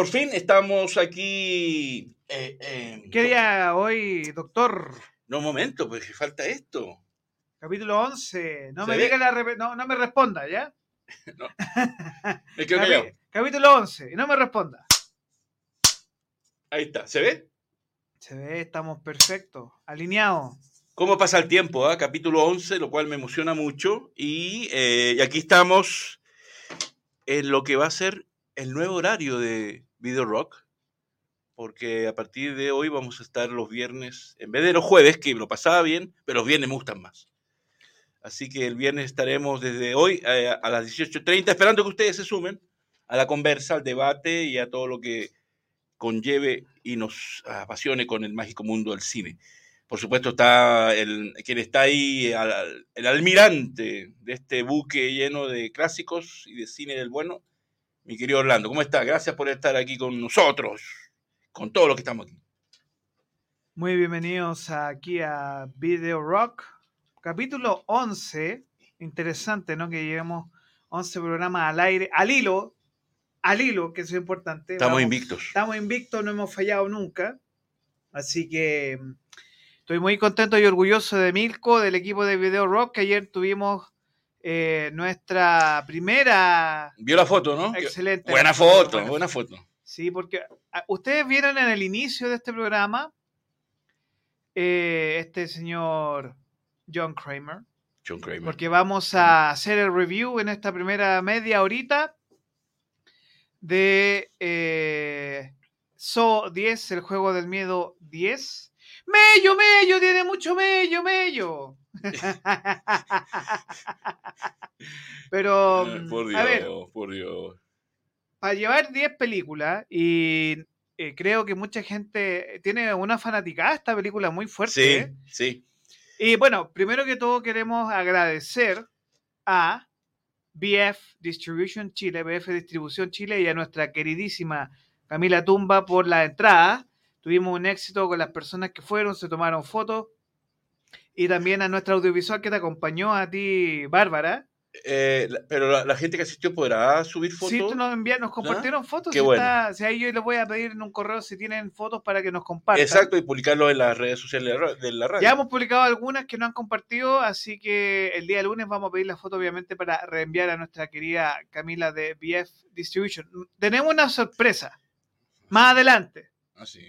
por fin estamos aquí. eh, eh, ¿Qué día hoy, doctor? No, un momento, pues falta esto. Capítulo 11. No ¿Se me diga la rep- no, no me responda, ¿ya? Me quedo callado. capítulo 11. Y no me responda. Ahí está, ¿se ve? Se ve, estamos perfectos, alineados. ¿Cómo pasa el tiempo? ah? Capítulo 11, lo cual me emociona mucho. Y, eh, y aquí estamos en lo que va a ser el nuevo horario de Video Rock. Porque a partir de hoy vamos a estar los viernes, en vez de los jueves, que lo pasaba bien, pero los viernes me gustan más. Así que el viernes estaremos desde hoy eh, a las 18.30, esperando que ustedes se sumen a la conversa, al debate y a todo lo que conlleve y nos apasione con el mágico mundo del cine. Por supuesto está el, quien está ahí, el almirante de este buque lleno de clásicos y de cine del bueno, mi querido Orlando. ¿Cómo está? Gracias por estar aquí con nosotros, con todo lo que estamos aquí. Muy bienvenidos aquí a Video Rock, capítulo 11. Interesante, ¿no? Que llevemos 11 programas al aire, al hilo, al hilo, que eso es importante. Estamos Vamos- invictos. Estamos invictos, no hemos fallado nunca. Así que mm, estoy muy contento y orgulloso de Milko, del equipo de Video Rock, que ayer tuvimos eh, nuestra primera Vio la foto, ¿no? excelente. Buena foto, buena foto. Sí, porque ah, ustedes vieron en el inicio de este programa eh, este señor John Kramer, John Kramer. porque vamos a hacer el review en esta primera media horita de eh, So 10, el juego del miedo 10. Mello, Mello, tiene mucho Mello, Mello. Pero, por mm, Dios, a ver, por Dios. para llevar 10 películas y eh, creo que mucha gente tiene una fanaticada esta película muy fuerte. Sí, ¿eh? sí. Y bueno, primero que todo queremos agradecer a BF Distribution Chile, BF Distribución Chile y a nuestra queridísima Camila Tumba por la entrada. Tuvimos un éxito con las personas que fueron, se tomaron fotos. Y también a nuestra audiovisual que te acompañó a ti, Bárbara. Eh, pero la, la gente que asistió podrá subir fotos. Sí, tú nos envías, nos compartieron fotos. Qué si bueno. está- si ahí yo les voy a pedir en un correo si tienen fotos para que nos compartan. Exacto, y publicarlo en las redes sociales de la radio. Ya hemos publicado algunas que no han compartido, así que el día lunes vamos a pedir la foto, obviamente, para reenviar a nuestra querida Camila de BF Distribution. Tenemos una sorpresa más adelante. Ah, sí.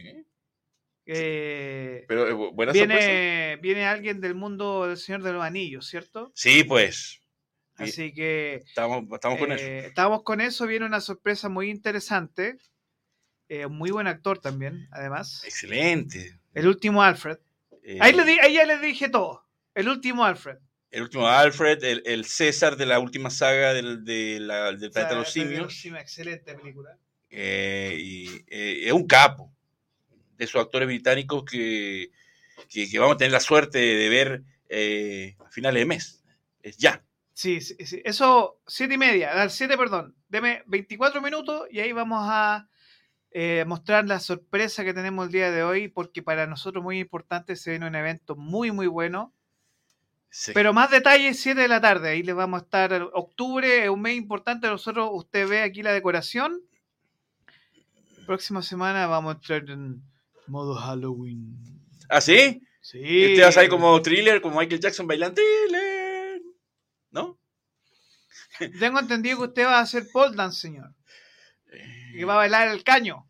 Eh, Pero eh, sorpresa. viene, viene alguien del mundo del Señor de los Anillos, ¿cierto? Sí, pues. Sí, Así que Estamos, estamos con eh, eso. estamos con eso. Viene una sorpresa muy interesante. Eh, muy buen actor también, además. Excelente. El último Alfred. Eh, Ahí, le di- ahí ya les dije todo. El último Alfred. El último Alfred, el, el César de la última saga del, de la- del planeta de los simios. excelente película. eh, y eh, es un capo de esos actores británicos que, que, que vamos a tener la suerte de ver eh, a finales de mes. Es ya. Sí, sí, sí. Eso, siete y media, a las siete, perdón. Deme 24 minutos y ahí vamos a eh, mostrar la sorpresa que tenemos el día de hoy, porque para nosotros muy importante se viene un evento muy, muy bueno. Sí. Pero más detalles, 7 de la tarde. Ahí les vamos a estar. Octubre es un mes importante. Nosotros, usted ve aquí la decoración. Próxima semana vamos a entrar en modo Halloween. ¿Ah, sí? Sí. Este va a salir como thriller, como Michael Jackson bailando thriller. ¿No? Tengo entendido que usted va a hacer pole dance, señor. Y va a bailar el caño.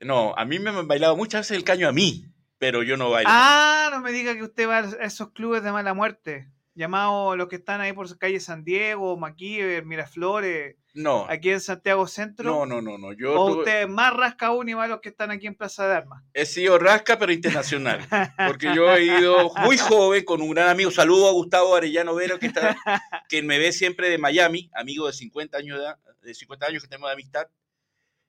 No, a mí me han bailado muchas veces el caño a mí, pero yo no bailo. Ah, no me diga que usted va a esos clubes de mala muerte. Llamados los que están ahí por calle San Diego, Maquíver, Miraflores, no, aquí en Santiago Centro. no, no, no, no. Yo o tuve- usted es más rasca aún y a los que están aquí en Plaza de Armas. he sido rasca, pero internacional. Porque yo he ido muy joven con un gran amigo. Saludo a Gustavo Arellano Vero, que, está, que me ve siempre de Miami, amigo de 50 años de, de 50 años que tenemos de amistad,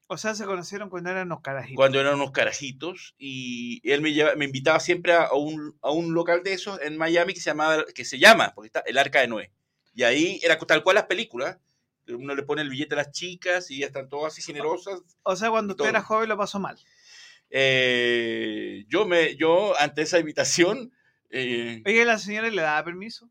O sea, se conocieron cuando eran unos carajitos. cuando eran unos carajitos. Y él me, lleva- me invitaba siempre a, un, a un local de esos en Miami que se, llamaba, que se llama, porque está el Arca de Noé. Y ahí era tal cual las películas. Uno le pone el billete a las chicas y ya están todas así generosas. O sea, cuando usted Todo. era joven lo pasó mal. Eh, yo, me, yo, ante esa invitación, eh, Oye, ¿la señora le daba permiso?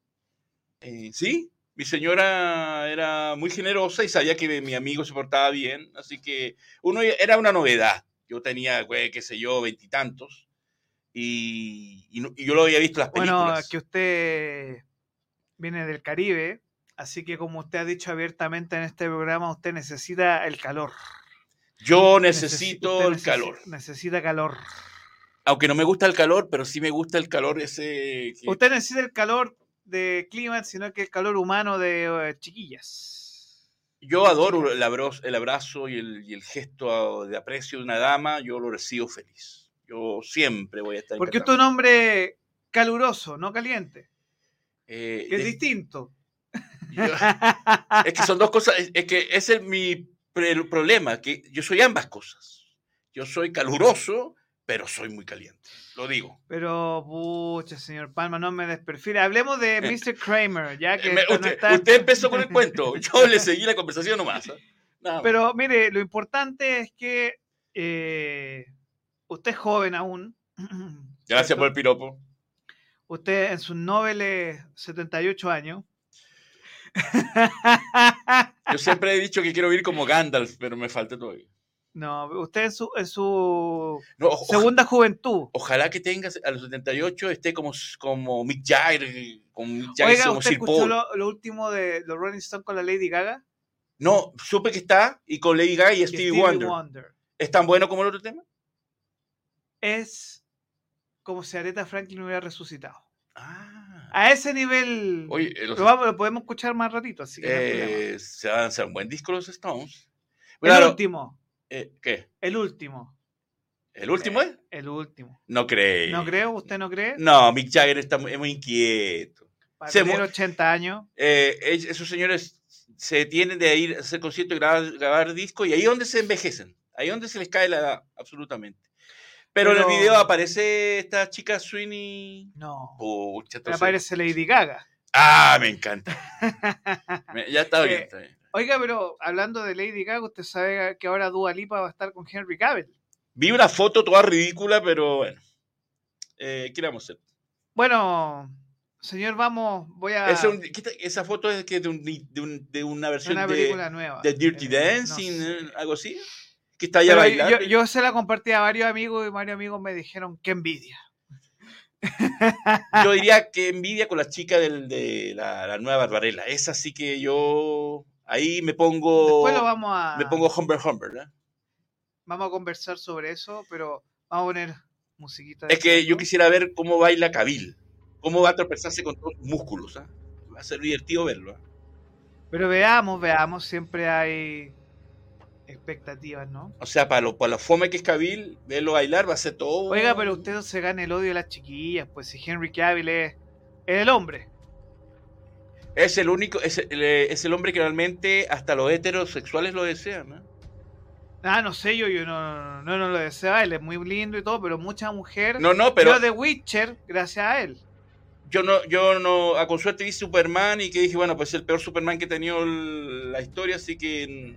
eh, sí, Mi señora era muy generosa y sabía que mi amigo se portaba bien, así que uno era una novedad. Yo tenía, güey, qué sé yo, veintitantos. Y, y, y, yo lo había visto en las películas. Bueno, que usted viene del Caribe, así que como usted ha dicho abiertamente en este programa, usted necesita el calor. Yo necesito el calor. Necesita calor. Aunque no me gusta el calor, pero sí me gusta el calor ese. Que... Usted necesita el calor de clima, sino que el calor humano de uh, chiquillas. Yo adoro el abrazo, el abrazo y, el, y, el, gesto de aprecio de una dama, yo lo recibo feliz. Yo siempre voy a estar. Porque usted es un hombre caluroso, no caliente. Eh, que es de... distinto. Yo, es que son dos cosas. Es que ese es mi problema, que yo soy ambas cosas. Yo soy caluroso, pero soy muy caliente. Lo digo. Pero, pucha, señor Palma, no me desperfile. Hablemos de Mr. Kramer, ya que. Me, usted, no está... usted, empezó con el cuento. Yo le seguí la conversación nomás. ¿eh? Pero mire, lo importante es que eh, usted es joven aún. Gracias ¿cierto? por el piropo. Usted en sus noveles 78 años. Yo siempre he dicho que quiero vivir como Gandalf, pero me falta todavía. No, usted en su, en su no, segunda juventud. Ojalá que tenga a los 78 esté como, como Mick Jagger, como Mick Jagger Oiga, como ¿usted Sir escuchó Paul. lo, lo, último de los Rolling Stones con la Lady Gaga? No, supe que está y con Lady Gaga y, y Stevie, Stevie Wonder. Wonder. ¿Es tan bueno como el otro tema? Es como si Aretha Franklin hubiera resucitado. Ah. A ese nivel. Oye, los... lo, vamos, lo, podemos escuchar más ratito. Así que eh, se van a hacer un buen disco los Stones. Claro, el último. Eh, ¿Qué? El último. ¿El último eh, es? El último. No creo. ¿No creo? ¿Usted no cree? No, Mick Jagger está muy, muy inquieto. Para se tener 80 años. Eh, esos señores se tienen de ir a hacer conciertos y grabar, grabar discos y ahí es donde se envejecen. Ahí es donde se les cae la edad, absolutamente. Pero, Pero, en el video aparece esta chica Sweeney. No. Pucha, aparece Lady Gaga. Ah, me encanta. ya está bien, está bien. Oiga, pero hablando de Lady Gaga, usted sabe que ahora Dua Lipa va a estar con Henry Cavill. Vi una foto toda ridícula, pero bueno. Eh, ¿Qué le vamos a hacer? Bueno, señor, vamos, voy a. Esa, esa foto es que de, un, de, un, de una versión una película nueva. de Dirty Eh, Dancing, no sé. eh, algo así. Que está allá bailando. yo, yo se la compartí a varios amigos y varios amigos me dijeron que envidia. Yo diría que envidia con la chica del, de la, la nueva Barbarella. Esa sí que yo ahí me pongo. Después lo vamos a. Me pongo Humber Humber, ¿no? Vamos a conversar sobre eso, pero vamos a poner musiquita. Es que yo quisiera ver cómo baila Cabil. Cómo va a tropezarse con todos los músculos. ¿ah? Va a ser divertido verlo. ¿ah? Pero veamos, veamos, siempre hay expectativas, ¿no? O sea, para lo, para la fome que es Cabil, verlo bailar va a ser todo. Oiga, pero usted no se gana el odio de las chiquillas, pues si Henry Cavill es, es el hombre. Es el único, es el, es el hombre que realmente hasta los heterosexuales lo desean, ¿no? Ah, no sé, yo, yo no, no, no lo deseaba, él es muy lindo y todo, pero mucha mujer. No, no, pero. Yo de Witcher, gracias a él. Yo no, yo no, a con suerte vi Superman y que dije, bueno, pues es el peor Superman que ha tenido la historia, así que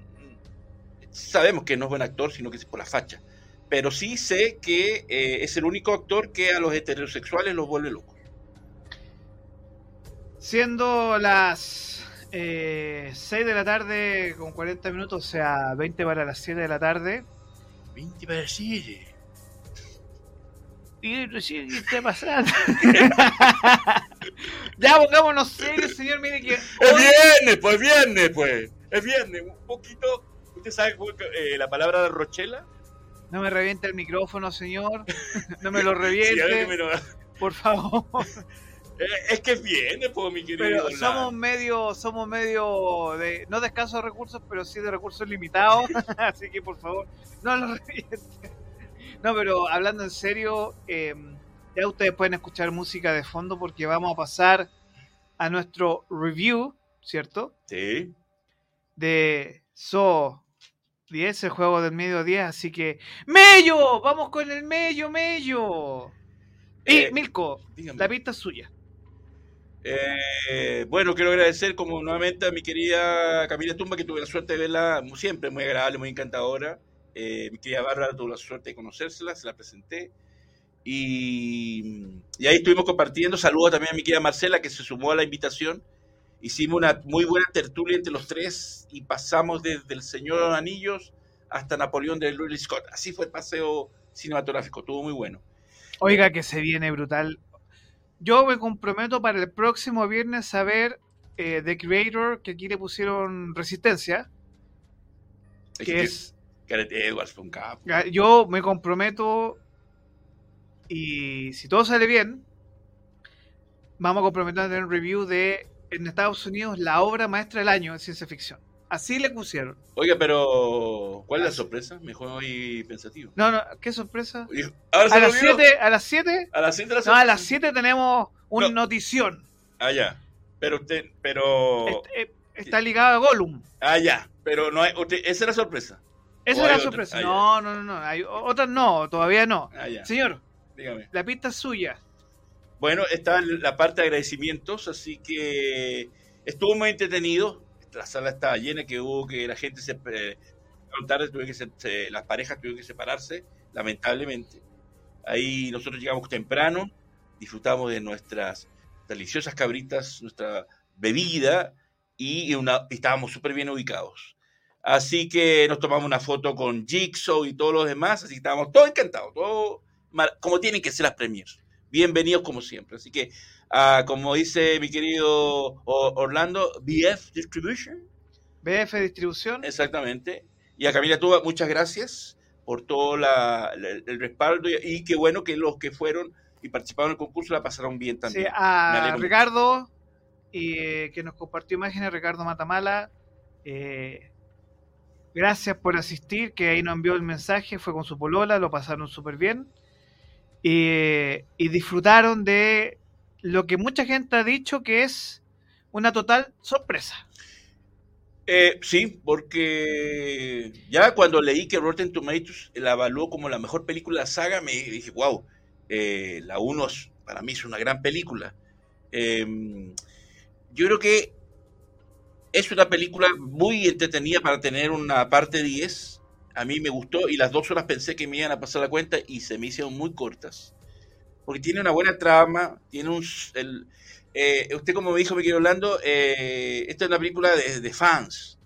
sabemos que no es buen actor, sino que es por la facha. Pero sí sé que eh, es el único actor que a los heterosexuales los vuelve locos. Siendo las eh, 6 de la tarde con 40 minutos, o sea, 20 para las 7 de la tarde. 20 para las 7. ¿Y recién qué está pasando? ya pongámonos serios, señor. Mire que. Es viernes, pues viernes, pues. Es viernes. Un poquito. ¿Usted sabe eh, la palabra de Rochela? No me reviente el micrófono, señor. no me lo reviente. Sí, me lo... Por favor. Es que es viernes, pues, mi querido. Pero somos medio, somos medio de, no de escasos recursos, pero sí de recursos limitados. Así que por favor, no lo reviente. No, pero hablando en serio, eh, ya ustedes pueden escuchar música de fondo porque vamos a pasar a nuestro review, ¿cierto? Sí. De So 10, el juego del medio 10. Así que, ¡Mello! ¡Vamos con el Mello, Mello! Y Eh, Milko, dígame. la pista es suya. Eh, bueno, quiero agradecer como nuevamente a mi querida Camila Tumba, que tuve la suerte de verla siempre, muy agradable, muy encantadora. Eh, mi querida Bárbara tuve la suerte de conocérsela, se la presenté. Y, ahí estuvimos compartiendo. Saludos también a mi querida Marcela, que se sumó a la invitación. hicimos una muy buena tertulia entre los tres y pasamos desde El Señor Anillos hasta Napoleón de Ridley Scott. Así fue el paseo cinematográfico, estuvo muy bueno. Oiga, que se viene brutal. Yo me comprometo para el próximo viernes a ver eh, The Creator, que aquí le pusieron Resistencia, que es... Gareth Edwards fue un capo. Yo me comprometo y si todo sale bien, vamos a comprometer a tener un review de en Estados Unidos la obra maestra del año en ciencia ficción. Así le pusieron. Oiga, pero ¿cuál es la sorpresa? Mejor hoy pensativo. No, no, ¿qué sorpresa? ¿Ahora se a, las? 7, a las 7, A las 7 de la no, a las 7 tenemos una No. notición. Ah, ya. Pero usted, pero... Est- eh, está ligado a Gollum. Ah, ya. Pero no hay... usted- esa es la sorpresa. Esa ¿O es la hay otra? sorpresa. Ah, no, no, no, no. Hay otras no, todavía no. Ah, ya. Señor, Dígame. la pista es suya. Bueno, está en la parte de agradecimientos, así que estuvo muy entretenido. La sala estaba llena, que hubo que la gente se... Eh, tarde, tuve que se- se- las parejas tuvieron que separarse, lamentablemente. Ahí nosotros llegamos temprano, disfrutamos de nuestras deliciosas cabritas, nuestra bebida y, una, y estábamos súper bien ubicados. Así que nos tomamos una foto con Jigsaw y todos los demás, así que estábamos todos encantados, todo como tienen que ser las premiers. Bienvenidos como siempre. Así que, ah, como dice mi querido Orlando, BF Distribution, BF Distribución. exactamente. Y a Camila Tuba, muchas gracias por todo la- la- el respaldo y, y qué bueno que los que fueron y participaron en el concurso la pasaron bien Sí, también. Me a. Ricardo, y, eh, que nos compartió imágenes, Ricardo Matamala. eh, gracias por asistir, que ahí nos envió el mensaje, fue con su polola, lo pasaron súper bien. Y, y disfrutaron de lo que mucha gente ha dicho que es una total sorpresa. Eh, sí, porque ya cuando leí que Rotten Tomatoes la evaluó como la mejor película de la saga, me dije, wow, eh, la 1 es- para mí es una gran película. Eh, yo creo que es una película muy entretenida para tener una parte 10. A mí me gustó y las dos horas pensé que me iban a pasar la cuenta y se me hicieron muy cortas. Porque tiene una buena trama, tiene un... el- eh, usted como me dijo, mi querido Orlando, eh, esta es una película de, de fans.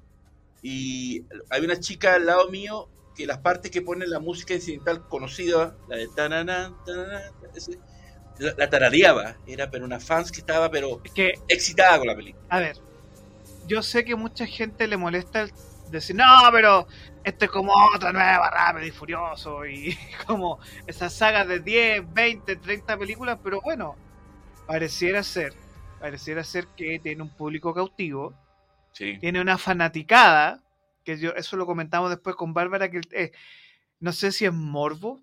Y hay una chica al lado mío que las partes que pone la música incidental conocida, la de tananán, ese, la, la tarareaba. Era pero una fans que estaba pero Es que excitada con la película. A ver, yo sé que mucha gente le molesta el decir, no, pero esto es como otra nueva, rápido y furioso, y como esas sagas de 10, 20, 30 películas, pero bueno, pareciera ser, pareciera ser que tiene un público cautivo, Sí. tiene una fanaticada, que yo eso lo comentamos después con Bárbara, que eh, no sé si es morbo,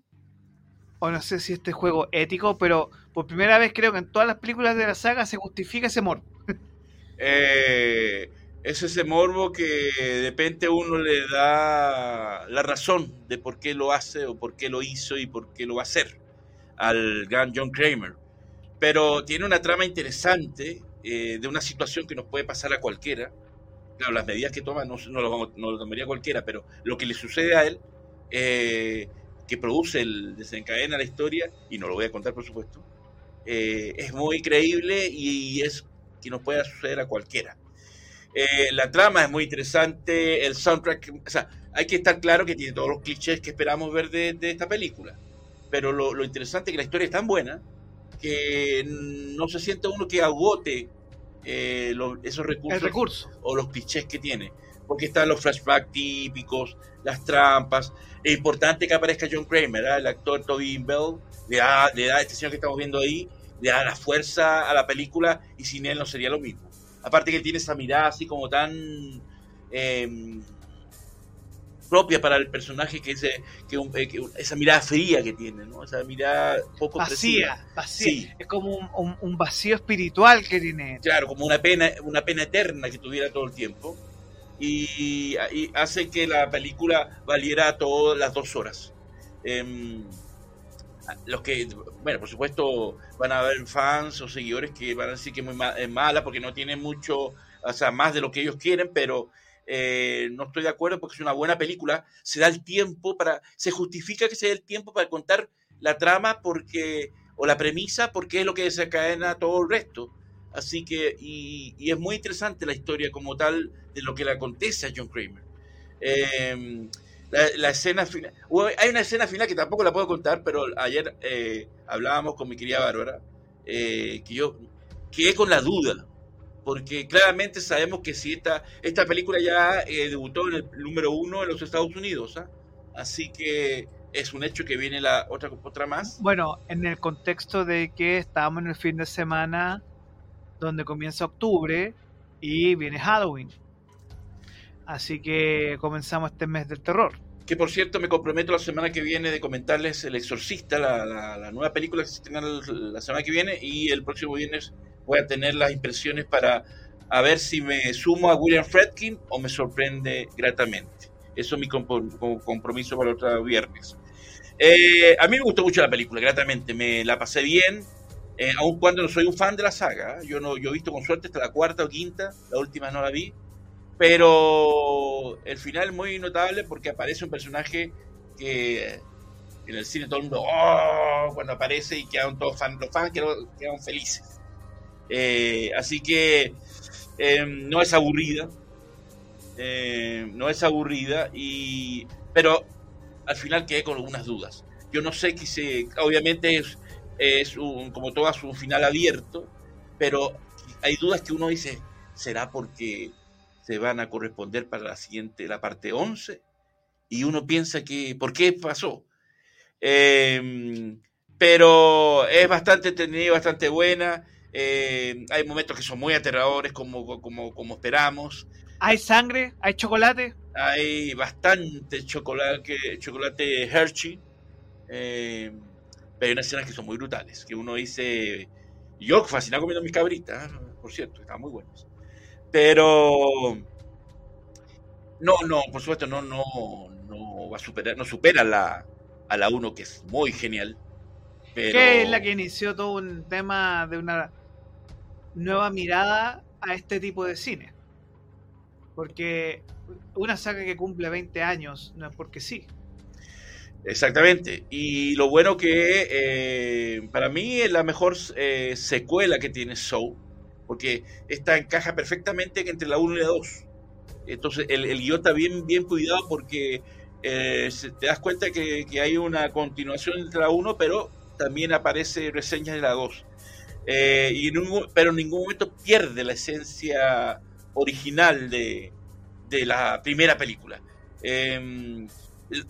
o no sé si este juego ético, pero por primera vez creo que en todas las películas de la saga se justifica ese morbo. Eh, es ese morbo que de repente uno le da la razón de por qué lo hace o por qué lo hizo y por qué lo va a hacer al gran John Kramer. Pero tiene una trama interesante eh, de una situación que nos puede pasar a cualquiera. Claro, las medidas que toma no, no, lo, tomaría cualquiera, pero lo que le sucede a él, eh, que produce, el, desencadena la historia, y no lo voy a contar por supuesto, eh, es muy creíble y es que nos pueda suceder a cualquiera. Eh, la trama es muy interesante, el soundtrack, o sea, hay que estar claro que tiene todos los clichés que esperamos ver de, de esta película, pero lo, lo interesante es que la historia es tan buena que no se siente uno que agote eh, lo- esos recursos recurso. o los clichés que tiene, porque están los flashbacks típicos, las trampas, es importante que aparezca John Kramer, ¿ah? el actor Toby Bell, le da, le da, este señor que estamos viendo ahí, le da la fuerza a la película y sin él no sería lo mismo. Aparte que tiene esa mirada así como tan eh, propia para el personaje que, ese, que, un- eh, que un- esa mirada fría que tiene, ¿no? esa mirada poco. Vacía, vacía. Sí. Es como un, un- un vacío espiritual que tiene. claro, como una pena, una pena eterna que tuviera todo el tiempo. Y, y hace que la película valiera todas las dos horas. Em, los que, bueno, por supuesto, van a haber fans o seguidores que van a decir que es muy mala porque no tiene mucho, o sea, más de lo que ellos quieren, pero eh, no estoy de acuerdo porque es una buena película. Se da el tiempo para, se justifica que se dé el tiempo para contar la trama porque, o la premisa porque es lo que desencadena todo el resto. Así que, y, es muy interesante la historia como tal de lo que le acontece a John Kramer. Em, la, escena final, hay una escena final que tampoco la puedo contar, pero ayer eh, hablábamos con mi querida Bárbara, eh, que yo quedé con la duda, porque claramente sabemos que si esta, esta película ya eh, debutó en el número uno en los Estados Unidos, ¿ah? así que es un hecho que viene la otra otra más. Bueno, en el contexto de que estamos en el fin de semana donde comienza octubre y viene Halloween. Así que comenzamos este mes del terror. Que por cierto me comprometo la semana que viene de comentarles El Exorcista, la, nueva película que se estrena la semana que viene y el próximo viernes voy a tener las impresiones para a ver si me sumo a William Fredkin o me sorprende gratamente. Eso es mi compromiso para el otro viernes. Eh, a mí me gustó mucho la película, gratamente. Me la pasé bien, eh, aun cuando no soy un fan de la saga. Yo, no, yo he visto con suerte hasta la cuarta o quinta, la última no la vi. Pero el final muy notable porque aparece un personaje que en el cine todo el mundo, oh", cuando aparece y quedan todos fan, los fans quedan, felices. Eh, así que em, no es aburrida, em, no es aburrida, y, pero al final quedé con algunas dudas. Yo no sé que se, obviamente es, es un, como todas un final abierto, pero hay dudas que uno dice, ¿será porque se van a corresponder para la siguiente, la parte 11, y uno piensa que, ¿por qué pasó? Em, pero es bastante entretenida, bastante buena. Em, hay momentos que son muy aterradores, como, como, como esperamos. ¿Hay sangre? ¿Hay chocolate? Hay bastante chocolate, chocolate Hershey. Em, pero hay unas escenas que son muy brutales, que uno dice, yo fascinado comiendo mis cabritas, por cierto, están muy buenas. Pero no, no, por supuesto, no, no, no va a superar, no supera la, a la 1, que es muy genial. Pero... Que es la que inició todo un tema de una nueva mirada a este tipo de cine. Porque una saga que cumple 20 años no es porque sí. Exactamente. Y lo bueno que eh, para mí es la mejor eh, secuela que tiene Soul porque esta encaja perfectamente entre la 1 y la 2. Entonces el, el guion está bien, bien cuidado porque eh, te das cuenta que, hay una continuación entre la 1, pero también aparece reseñas de la 2. Eh, y pero en ningún momento pierde la esencia original de, la primera película. Em,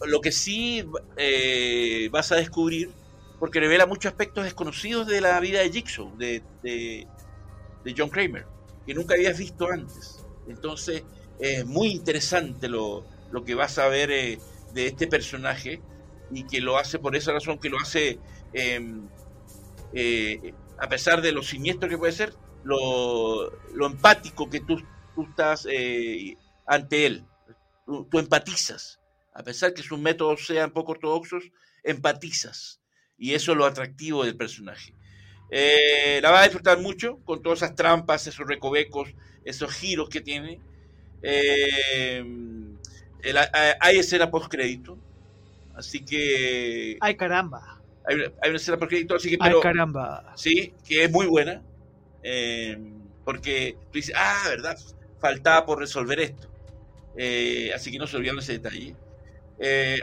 lo que sí eh, vas a descubrir, porque revela muchos aspectos desconocidos de la vida de Jigsaw, de, de John Kramer, que nunca habías visto antes. Entonces, es muy interesante lo, que vas a ver eh, de este personaje y que lo hace por esa razón, que lo hace, em, eh, a pesar de lo siniestro que puede ser, lo, empático que tú, estás eh, ante él. Tú, tú, empatizas. A pesar que sus métodos sean poco ortodoxos, empatizas. Y eso es lo atractivo del personaje. Eh, la va a disfrutar mucho con todas esas trampas, esos recovecos, esos giros que tiene. Eh, hay escena post crédito, así que. Ay caramba. Hay, una escena post crédito, así que. Ay caramba. Sí, que es muy buena. Eh, porque tú dices, ah, verdad, faltaba por resolver esto. así que no se olvidaron ese detalle.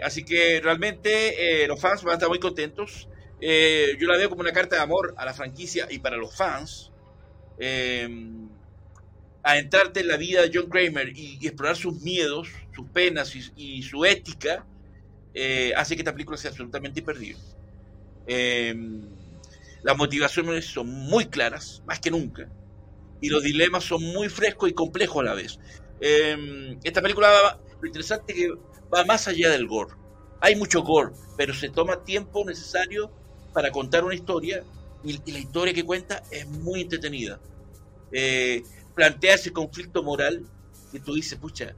así que realmente los fans van a estar muy contentos. Eh, yo la veo como una carta de amor a la franquicia y para los fans. Eh, a entrarte en la vida de John Kramer y, explorar sus miedos, sus penas y, su ética, eh, hace que esta película sea absolutamente imperdible. las motivaciones son muy claras, más que nunca, y los dilemas son muy frescos y complejos a la vez. esta película, lo interesante es que va más allá del gore. Hay mucho gore, pero se toma tiempo necesario para contar una historia y, la historia que cuenta es muy entretenida. Eh, plantea ese conflicto moral que tú dices, pucha,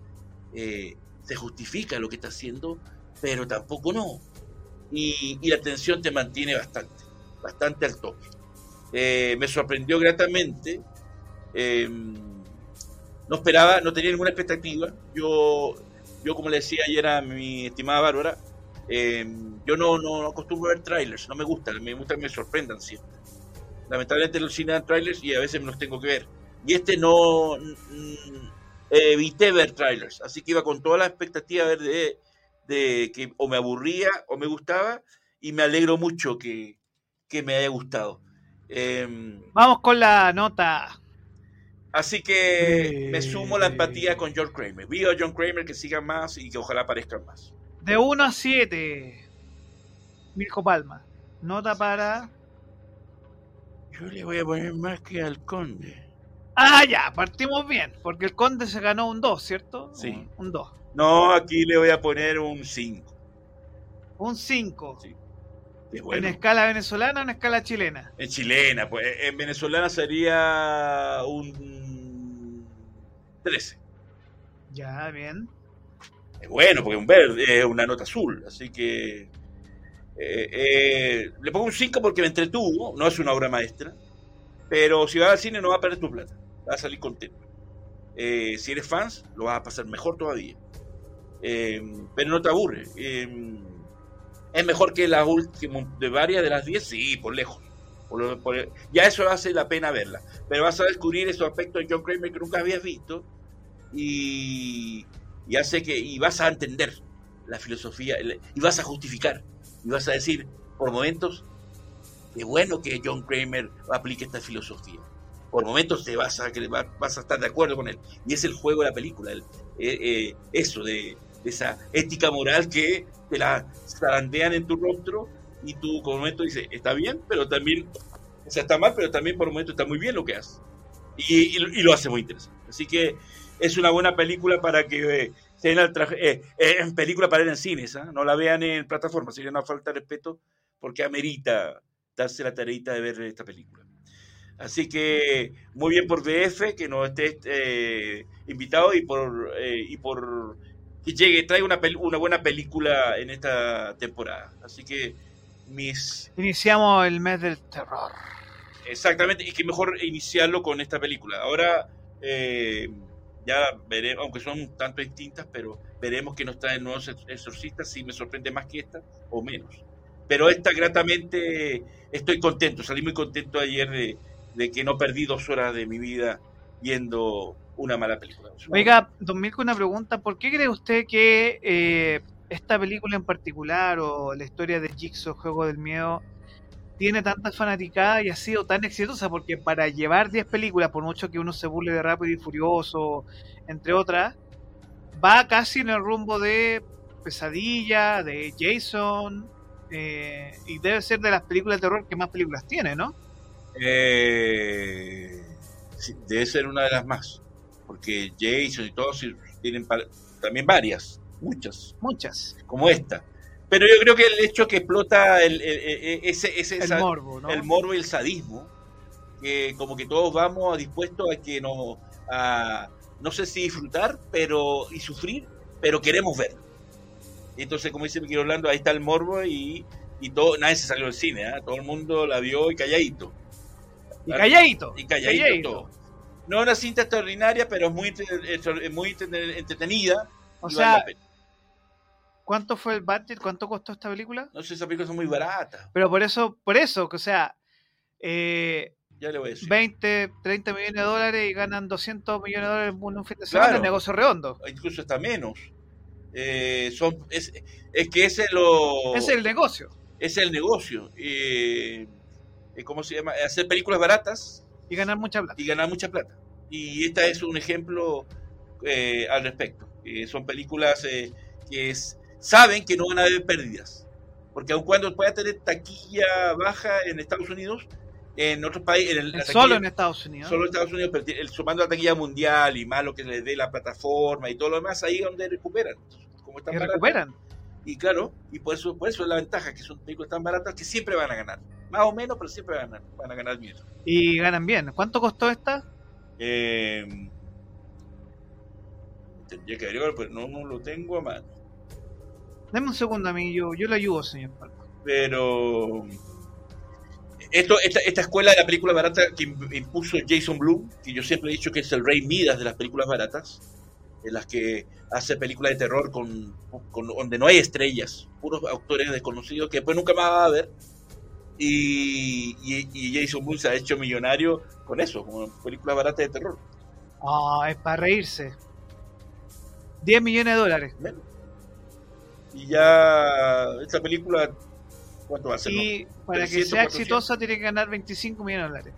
eh, se justifica lo que está haciendo, pero tampoco no. Y, la tensión te mantiene bastante, bastante al toque. Eh, me sorprendió gratamente. Em, no esperaba, no tenía ninguna expectativa. Yo, yo como le decía ayer a mi estimada Bárbara, Em, yo no, no, acostumbro a ver trailers, no me gusta, me gusta que me sorprendan siempre. Lamentablemente los cine dan trailers y a veces me los tengo que ver. Y este no mm, evité ver trailers, así que iba con toda la expectativa de, de que o me aburría o me gustaba y me alegro mucho que, que me haya gustado. Em, Vamos con la nota. Así que me sumo la empatía con John Kramer. Viva John Kramer que siga más y que ojalá aparezcan más. De 1 a 7. Mirko Palma. Nota para. Yo le voy a poner más que al conde. Ah, ya, partimos bien. Porque el conde se ganó un 2, ¿cierto? Sí. Un 2. No, aquí le voy a poner un 5. Un 5. Sí. Bueno. ¿En escala venezolana o en escala chilena? En chilena, pues en venezolana sería un 13. Ya, bien. Es bueno, porque un verde es una nota azul, así que eh, eh, le pongo un 5 porque me entretuvo, no es una obra maestra, pero si vas al cine no vas a perder tu plata, vas a salir contento. Eh, si eres fans, lo vas a pasar mejor todavía. Pero no te aburre. Es mejor que las últimas, de varias de las 10, sí, por lejos. Ya eso hace la pena verla. Pero vas a descubrir esos aspectos de John Kramer que nunca habías visto y, y hace que y vas a entender la filosofía y vas a justificar y vas a decir por momentos qué bueno que John Kramer aplique esta filosofía. Por momentos te vas a vas a estar de acuerdo con él y es el juego de la película, el- eh, eh, eso de, esa ética moral que te la zarandean en tu rostro y tú por momento dices está bien, pero también o sea, está mal, pero también por momentos está muy bien lo que hace y- y lo hace muy interesante. Así que es una buena película para que eh, se den al traje- eh, eh, en película para ver en cines, ¿ah? no la vean en plataformas, sería una falta de respeto porque amerita darse la tareita de ver esta película. Así que muy bien por DF que nos esté eh, invitado y por eh, y por que llegue, traiga una, una buena película en esta temporada. Así que mis Iniciamos el mes del terror. Exactamente, y que mejor iniciarlo con esta película. Ahora eh, ya veremos, aunque son tanto distintas, pero veremos que nos traen nuevos ex- exorcistas, si me sorprende más que esta o menos. Pero esta gratamente estoy contento, salí muy contento ayer de, que no perdí dos horas de mi vida viendo una mala película. Oiga, Don una pregunta. ¿Por qué cree usted que eh, esta película en particular o la historia de Jigsaw, Juego del Miedo, tiene tanta fanaticada y ha sido tan exitosa? Porque para llevar 10 películas, por mucho que uno se burle de Rápido y Furioso, entre otras, va casi en el rumbo de Pesadilla, de Jason, eh, y debe ser de las películas de terror que más películas tiene, ¿no? Eh, sí, debe ser una de las más, porque Jason y todos tienen también varias, muchas. Muchas. como esta. Pero yo creo que el hecho que explota el, el- el- ese, ese El morbo, ¿no? el morbo y el sadismo, que como que todos vamos dispuestos a que no, a, no sé si disfrutar pero y sufrir, pero queremos ver. Entonces, como dice Miguel Orlando, ahí está el morbo y, y todo, nadie se salió del cine, ¿ah? todo el mundo la vio y calladito. Y calladito. Y calladito, todo. No una cinta extraordinaria, pero es muy, es muy entre- entretenida. O vale sea. ¿Cuánto fue el budget? ¿Cuánto costó esta película? no sé, esas películas son muy baratas. Pero por eso, por eso, que o sea, eh, Ya le voy a decir. 20, 30 millones de dólares y ganan 200 millones de dólares en un fin de semana, Claro. negocio redondo. incluso hasta menos. Eh, son, es, es que ese es lo es el negocio. es el negocio. Eh, eh, ¿Cómo se llama? Hacer películas baratas Y ganar mucha plata. y ganar mucha plata. Y esta es un ejemplo eh, al respecto. Eh, son películas eh, que es- saben que no van a haber pérdidas. Porque aun cuando pueda tener taquilla baja en Estados Unidos, en otros países, en Solo en Estados Unidos. Solo Estados Unidos, pero el, sumando la taquilla mundial y más lo que les dé la plataforma y todo lo demás, ahí es donde recuperan. Como están que baratas. recuperan. Y claro, y por eso, por eso es la ventaja, que son películas tan baratas que siempre van a ganar. Más o menos, pero siempre van a ganar, van a ganar bien. Y ganan bien. ¿Cuánto costó esta? Eh, tendría que averiguar, pero no, no lo tengo a mano. Deme un segundo a mí, yo, yo le ayudo, señor Palma. Pero esto, esta, esta escuela de la película barata que im- impuso Jason Blum, que yo siempre he dicho que es el rey Midas de las películas baratas, en las que hace películas de terror con, con- donde no hay estrellas, puros autores desconocidos que después nunca más va a ver. Y, y, y Jason Bourne se ha hecho millonario con eso, como película barata de terror. Ah, es para reírse. 10 millones de dólares. Menos. Y ya esta película, ¿cuánto va a ser? no? Y para que 300, sea 400. exitosa tiene que ganar 25 millones de dólares.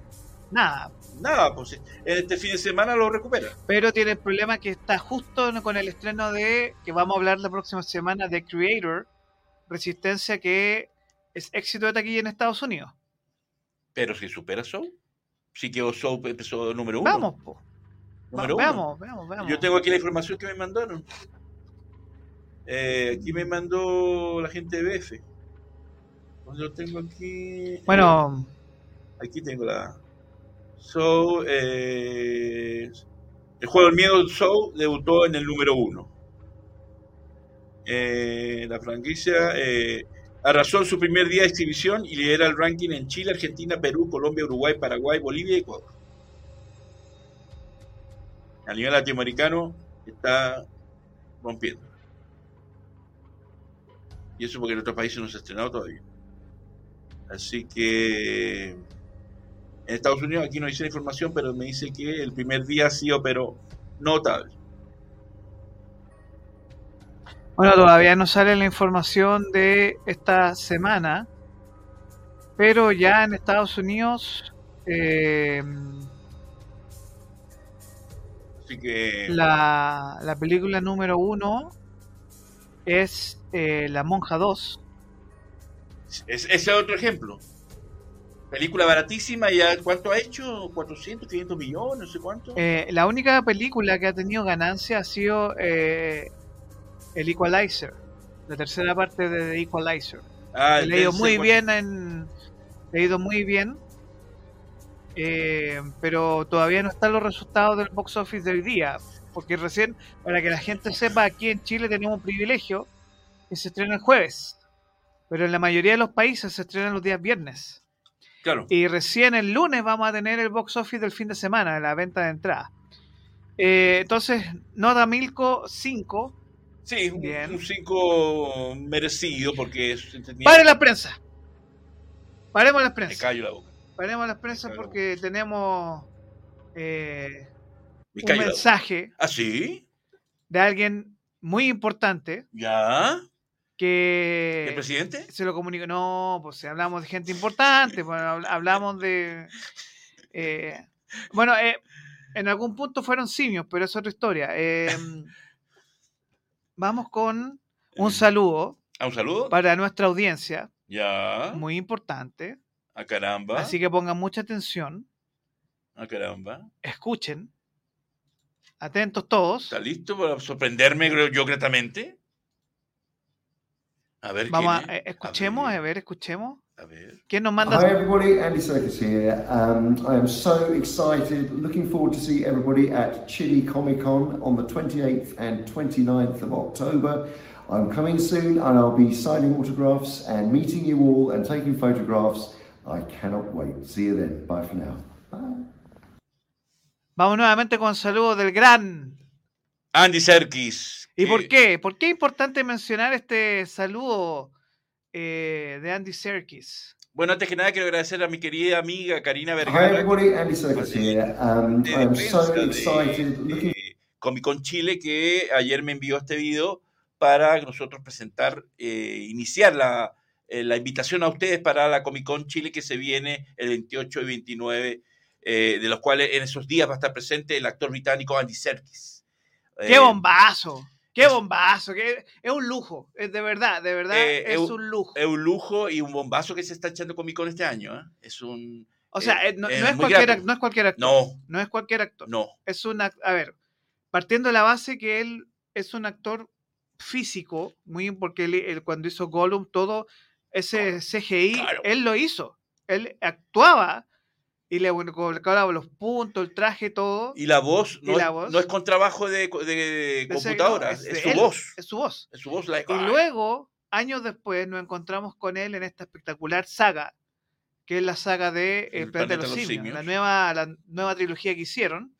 Nada. Nada, pues este fin de semana lo recupera. Pero tiene el problema que está justo con el estreno de, que vamos a hablar la próxima semana, de Creator, Resistencia, que es éxito de taquilla en Estados Unidos. Pero si supera Soul, sí que Soul empezó número uno. Vamos, po. Va- número uno. veamos, veamos, veamos. Yo tengo aquí la información que me mandaron. Eh, aquí me mandó la gente de BF. ¿Dónde lo tengo aquí? Bueno, Eh, aquí tengo la. So, eh, el juego del miedo Soul debutó en el número uno. Eh, la franquicia eh, arrasó en su primer día de exhibición y lidera el ranking en Chile, Argentina, Perú, Colombia, Uruguay, Paraguay, Bolivia y Ecuador. A nivel latinoamericano está rompiendo. Y eso porque en otros países no se ha estrenado todavía. Así que en Estados Unidos aquí no dice la información, pero me dice que el primer día sí operó notable. bueno, todavía no sale la información de esta semana, pero ya en Estados Unidos eh, Así que la, la película número uno es eh, La Monja 2. es- ese es otro ejemplo. Película baratísima, ya ¿cuánto ha hecho? 400, 500 millones, no sé cuánto. Eh, la única película que ha tenido ganancia ha sido eh, El Equalizer, la tercera parte de The Equalizer. ah, He leído muy bien en. He ido muy bien. eh, pero todavía no están los resultados del box office de hoy día. Porque recién, para que la gente sepa, aquí en Chile tenemos un privilegio que se estrena el jueves. Pero en la mayoría de los países se estrenan los días viernes. Claro. Y recién el lunes vamos a tener el box office del fin de semana, la venta de entrada. Eh, entonces, Nota Milko 5. Sí, un- Bien. un 5 merecido porque es entretenido. ¡Pare la prensa! Paremos la Me prensa. callo la boca. Paremos las prensas Claro. porque tenemos eh, Me un mensaje ¿Ah, sí? de alguien muy importante ¿Ya? ¿El que presidente? se lo comunicó. No, pues hablamos de gente importante, pues, habl- hablamos de. eh, bueno, eh, en algún punto fueron simios, pero es otra historia. Eh, vamos con un saludo ¿A un saludo? para nuestra audiencia, Ya. muy importante. A caramba. Así que pongan mucha atención, A caramba. escuchen, atentos todos. ¿Está listo para sorprenderme, creo yo, gratamente? A ver, Vamos ¿quién es? eh, escuchemos, a a ver, ver, escuchemos. a ver. ¿Quién nos manda? Hi everybody, Andy Serkis here. Um, I am so excited, looking forward to see everybody at Chile Comic Con on the 28th and 29th of October. I'm coming soon and I'll be signing autographs and meeting you all and taking photographs. I cannot wait. See you then. Bye for now. Bye. Vamos nuevamente con saludos del gran. Andy Serkis. ¿Y que- por qué? ¿Por qué es importante mencionar este saludo eh, de Andy Serkis? Bueno, antes que nada quiero agradecer a mi querida amiga Karina Hi Vergara. everybody, Andy Serkis here. Um, de I am so excited, de, looking Comic Con Chile que ayer me envió este video para nosotros presentar, eh, iniciar la, eh, la invitación a ustedes para la Comic Con Chile que se viene el 28 y 29, eh, de los cuales en esos días va a estar presente el actor británico Andy Serkis. ¡Qué Eh, bombazo! ¡Qué bombazo! qué- es un lujo, es de verdad, de verdad, Eh, es un lujo. Es un lujo y un bombazo que se está echando Comic Con este año. ¿eh? Es un... o sea, eh, eh, no, es no es muy cualquier, no es cualquier actor. No, No es cualquier actor. no. Es una. A ver, partiendo de la base que él es un actor físico, muy porque él, él cuando hizo Gollum, todo ese CGI, Claro. él lo hizo. Él actuaba y le bueno, colocaba los puntos, el traje, todo. Y la voz ¿Y no, la es, voz? no es con trabajo de, de De computadora, es, de su él, voz. Es su voz. Es su voz. like, Y luego, años después, nos encontramos con él en esta espectacular saga, que es la saga de El planeta de los, simios, la nueva, la nueva trilogía que hicieron.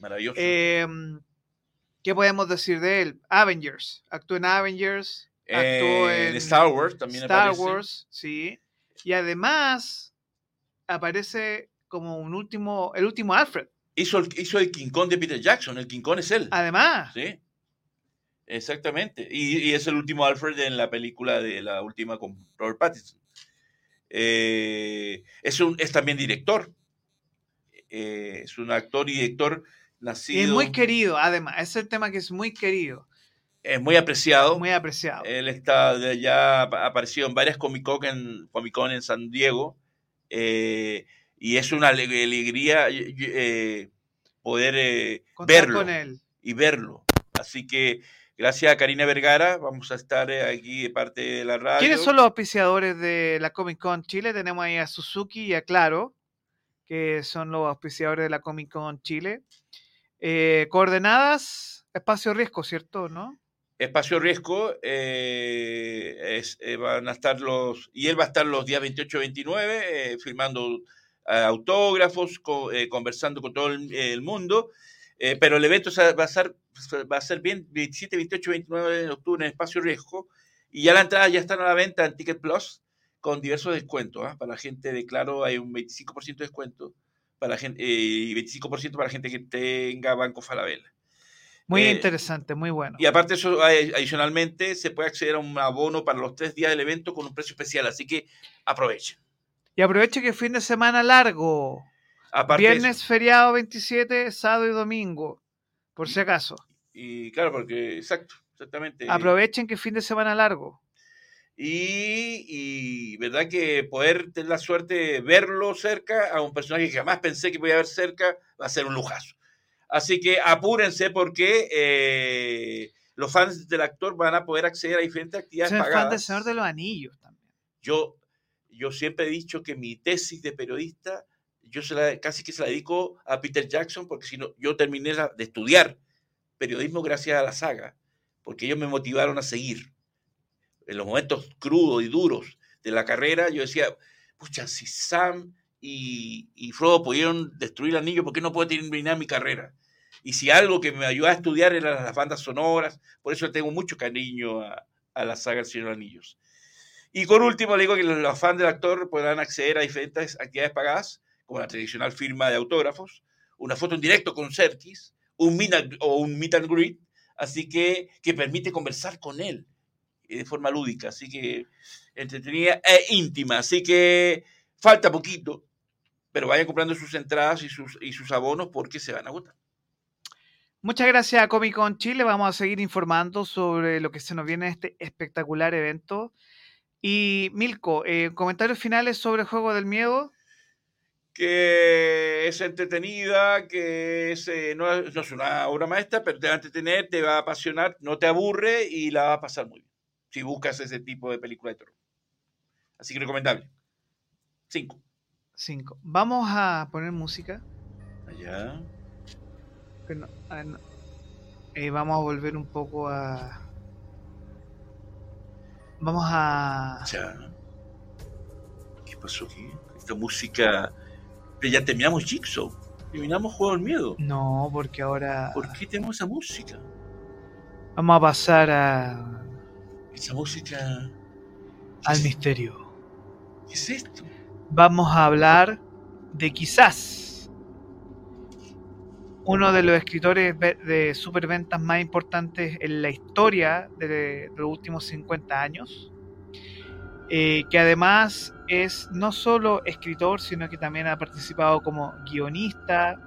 Maravilloso. Eh, ¿Qué podemos decir de él? Avengers. Actuó en Avengers. Actuó Eh, en en Star Wars también Star aparece. Wars, sí. Y además aparece como un último, el último Alfred. Hizo el, hizo el King Kong de Peter Jackson, el King Kong es él. Además, Sí, exactamente. Y, y es el último Alfred en la película de la última con Robert Pattinson. Eh, es, un, es también director. Eh, es un actor y director y nacido. es muy querido, además. Es el tema que es muy querido, es muy apreciado. muy apreciado. Él está de- ya ha aparecido en varias Comic Con en, Comic Con en San Diego. eh, y es una ale- alegría eh, poder eh, verlo con él. y verlo. Así que gracias a Karina Vergara, vamos a estar eh, aquí de parte de la radio. ¿Quiénes son los auspiciadores de la Comic Con Chile? Tenemos ahí a Suzuki y a Claro, que son los auspiciadores de la Comic Con Chile. Eh, coordenadas, espacio riesgo, ¿cierto? ¿No? Espacio Riesgo, eh, es- eh, van a estar los, y él va a estar los días 28 y 29, eh, firmando eh, autógrafos, co- eh, conversando con todo el, el mundo, eh, pero el evento va a ser, va a ser bien 27, 28 y 29 de octubre en Espacio Riesgo, y ya la entrada ya están a la venta en Ticket Plus, con diversos descuentos, ¿ah? para la gente de Claro hay un 25% de descuento, para gente, eh, y 25% para la gente que tenga Banco Falabella. Muy Eh, interesante, muy bueno. Y aparte eso, adi- adicionalmente, se puede acceder a un abono para los tres días del evento con un precio especial, así que aprovechen. Y aproveche que fin de semana largo. Aparte Viernes feriado 27, sábado y domingo, por si acaso. y claro, porque, exacto, exactamente. Aprovechen que fin de semana largo. Y, y verdad que poder tener la suerte de verlo cerca a un personaje que jamás pensé que podía ver cerca va a ser un lujazo. Así que apúrense porque eh, los fans del actor van a poder acceder a diferentes actividades Soy fan pagadas. del Señor de los Anillos también. Yo, yo siempre he dicho que mi tesis de periodista, yo se la, casi que se la dedico a Peter Jackson, porque si no, yo terminé de estudiar periodismo gracias a la saga, porque ellos me motivaron a seguir. En los momentos crudos y duros de la carrera, yo decía, pucha, si Sam y, Frodo pudieron destruir el anillo, ¿por qué no puedo terminar mi carrera? Y si algo que me ayudó a estudiar eran las bandas sonoras, por eso tengo mucho cariño a, a la saga El Señor de los Anillos. Y por último, le digo que los, fans del actor podrán acceder a diferentes actividades pagadas, como la tradicional firma de autógrafos, una foto en directo con Serkis, un meet and- o un meet and greet, así que, que permite conversar con él eh, de forma lúdica, así que entretenida e íntima. Así que falta poquito, pero vayan comprando sus entradas y sus, y sus abonos porque se van a agotar. Muchas gracias Comic Con Chile. Vamos a seguir informando sobre lo que se nos viene en este espectacular evento. Y Milko, eh, comentarios finales sobre el juego del miedo. que es entretenida, que es, eh, no, es- no es una obra maestra, pero te va a entretener, te va a apasionar, no te aburre y la vas a pasar muy bien. Si buscas ese tipo de película de terror. Así que recomendable. Cinco. 5. Vamos a poner música. Allá. pero no- a ver, no. Eh, vamos a volver un poco a. Vamos a. Ya. ¿Qué pasó aquí? Esta música. Pero ya terminamos Jigsaw. Terminamos Juego del Miedo. No, porque ahora. ¿Por qué tenemos esa música? Vamos a pasar a, Esa música. al misterio. ¿Qué es esto? Vamos a hablar de quizás uno de los escritores de superventas más importantes en la historia de, de los últimos 50 años, eh, que además es no solo escritor, sino que también ha participado como guionista,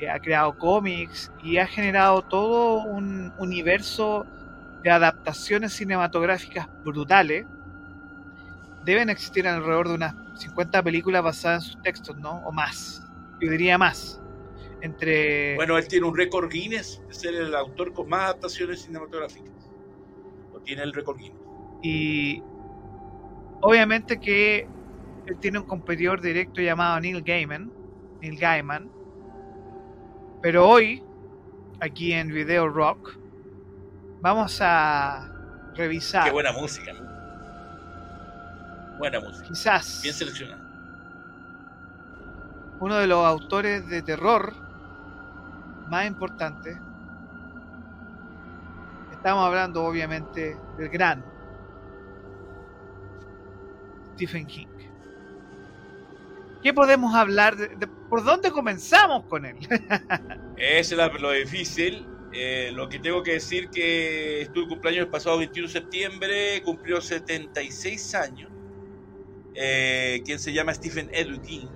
eh, ha creado cómics y ha generado todo un universo de adaptaciones cinematográficas brutales. Deben existir alrededor de unas 50 películas basadas en sus textos, ¿no? O más. Yo diría más. Entre. Bueno, él tiene un récord Guinness de ser el autor con más adaptaciones cinematográficas. Lo tiene el récord Guinness. Y obviamente que él tiene un competidor directo llamado Neil Gaiman, Neil Gaiman. Pero hoy, aquí en Video Rock, vamos a revisar Qué buena música. Buena música. quizás Bien seleccionada. uno de los autores de terror más importantes. Estamos hablando obviamente del gran Stephen King. ¿Qué podemos hablar? De, ¿Por dónde comenzamos con él? Es lo difícil. Eh, lo que tengo que decir que estuve cumpleaños el pasado 21 de septiembre, cumplió 76 años. Eh, quien se llama Stephen Edwin King.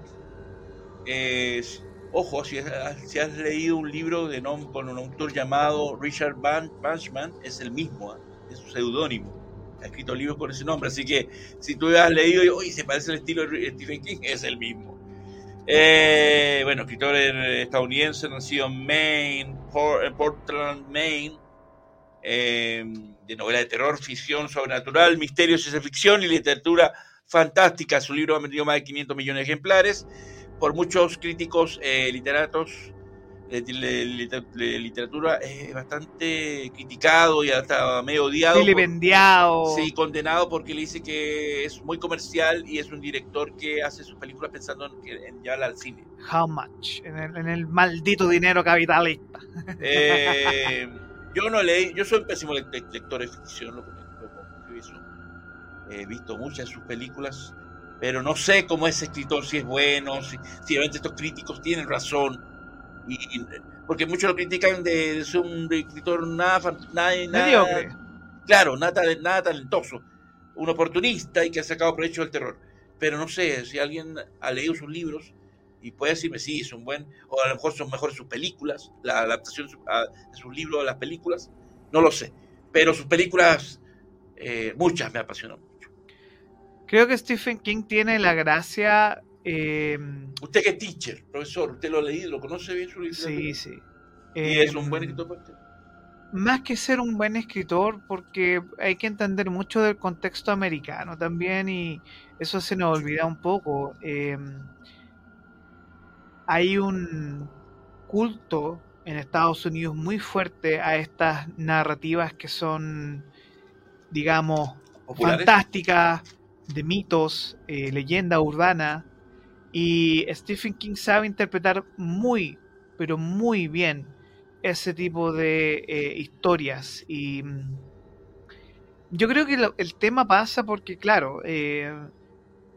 Es- ojo, si has, si has leído un libro con un autor llamado Richard Ban Banchman, es el mismo, ¿ah? es su seudónimo. Ha escrito libros con ese nombre, así que si tú has leído y se parece al estilo de Stephen King, es el mismo. Eh, bueno, escritor eh, estadounidense, nacido en Maine, Portland, Maine, eh, de novela de terror, ficción sobrenatural, misterio, ciencia ficción y literatura fantástica. Su libro ha vendido más de 500 millones de ejemplares por muchos críticos eh, literatos de, de- liter- de literatura es bastante criticado y hasta medio odiado. por-. Sí, condenado porque le dice que es muy comercial y es un director que hace sus películas pensando en, en llevarla al cine. How much? En el, en el maldito dinero capitalista. Eh, yo no leí, yo soy un pésimo le- le- lector de ficción, lo, lo- lo confieso. He visto muchas de sus películas, pero no sé cómo es escritor, si es bueno, si, si realmente estos críticos tienen razón. Y, y- porque muchos lo critican de, de ser un escritor nada, nada, nada- claro, nada, nada talentoso, un oportunista y que ha sacado provecho del terror. Pero no sé, si alguien ha leído sus libros y puede decirme, sí, son buen, o a lo mejor son mejores sus películas, la adaptación de sus libros a las películas, no lo sé. Pero sus películas, eh, muchas me apasionan. Creo que Stephen King tiene la gracia. eh, Usted que es teacher, profesor, usted lo ha leído, lo conoce bien su libro. sí, sí. Y Eh, es un buen escritor para usted. Más que ser un buen escritor, porque hay que entender mucho del contexto americano también, y eso se nos olvida un poco. Eh, hay un culto en Estados Unidos muy fuerte a estas narrativas que son, digamos, Populares. fantásticas, de mitos, eh, leyenda urbana. Y Stephen King sabe interpretar muy, pero muy bien ese tipo de eh, historias. Y mm, yo creo que el tema pasa porque, claro, eh,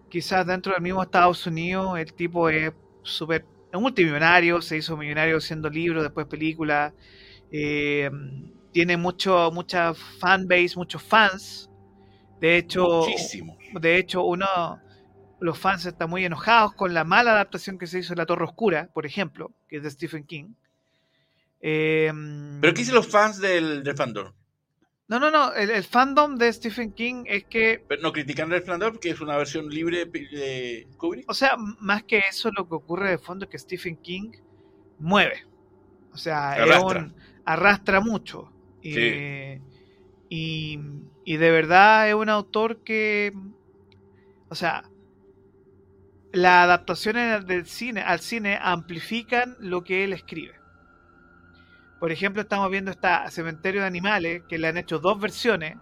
quizás dentro del mismo Estados Unidos el tipo es súper multimillonario, se hizo millonario haciendo libros, después películas. eh, tiene mucho, mucha fanbase, muchos fans. De hecho, Muchísimos. de hecho, uno, los fans están muy enojados con la mala adaptación que se hizo de La Torre Oscura, por ejemplo, que es de Stephen King. Eh, Pero ¿qué dicen los fans del, del fandom? No, no, no. El, el fandom de Stephen El es que, Pero no critican el fandom porque es una versión libre de, Kubrick. o sea, más que eso, lo que ocurre de fondo es que Stephen King mueve. O sea, es Arrastra. un- arrastra mucho. Y, Sí. Y, y de verdad es un autor que, o sea, las adaptaciones del cine al cine amplifican lo que él escribe. Por ejemplo, estamos viendo esta Cementerio de Animales, que le han hecho dos versiones,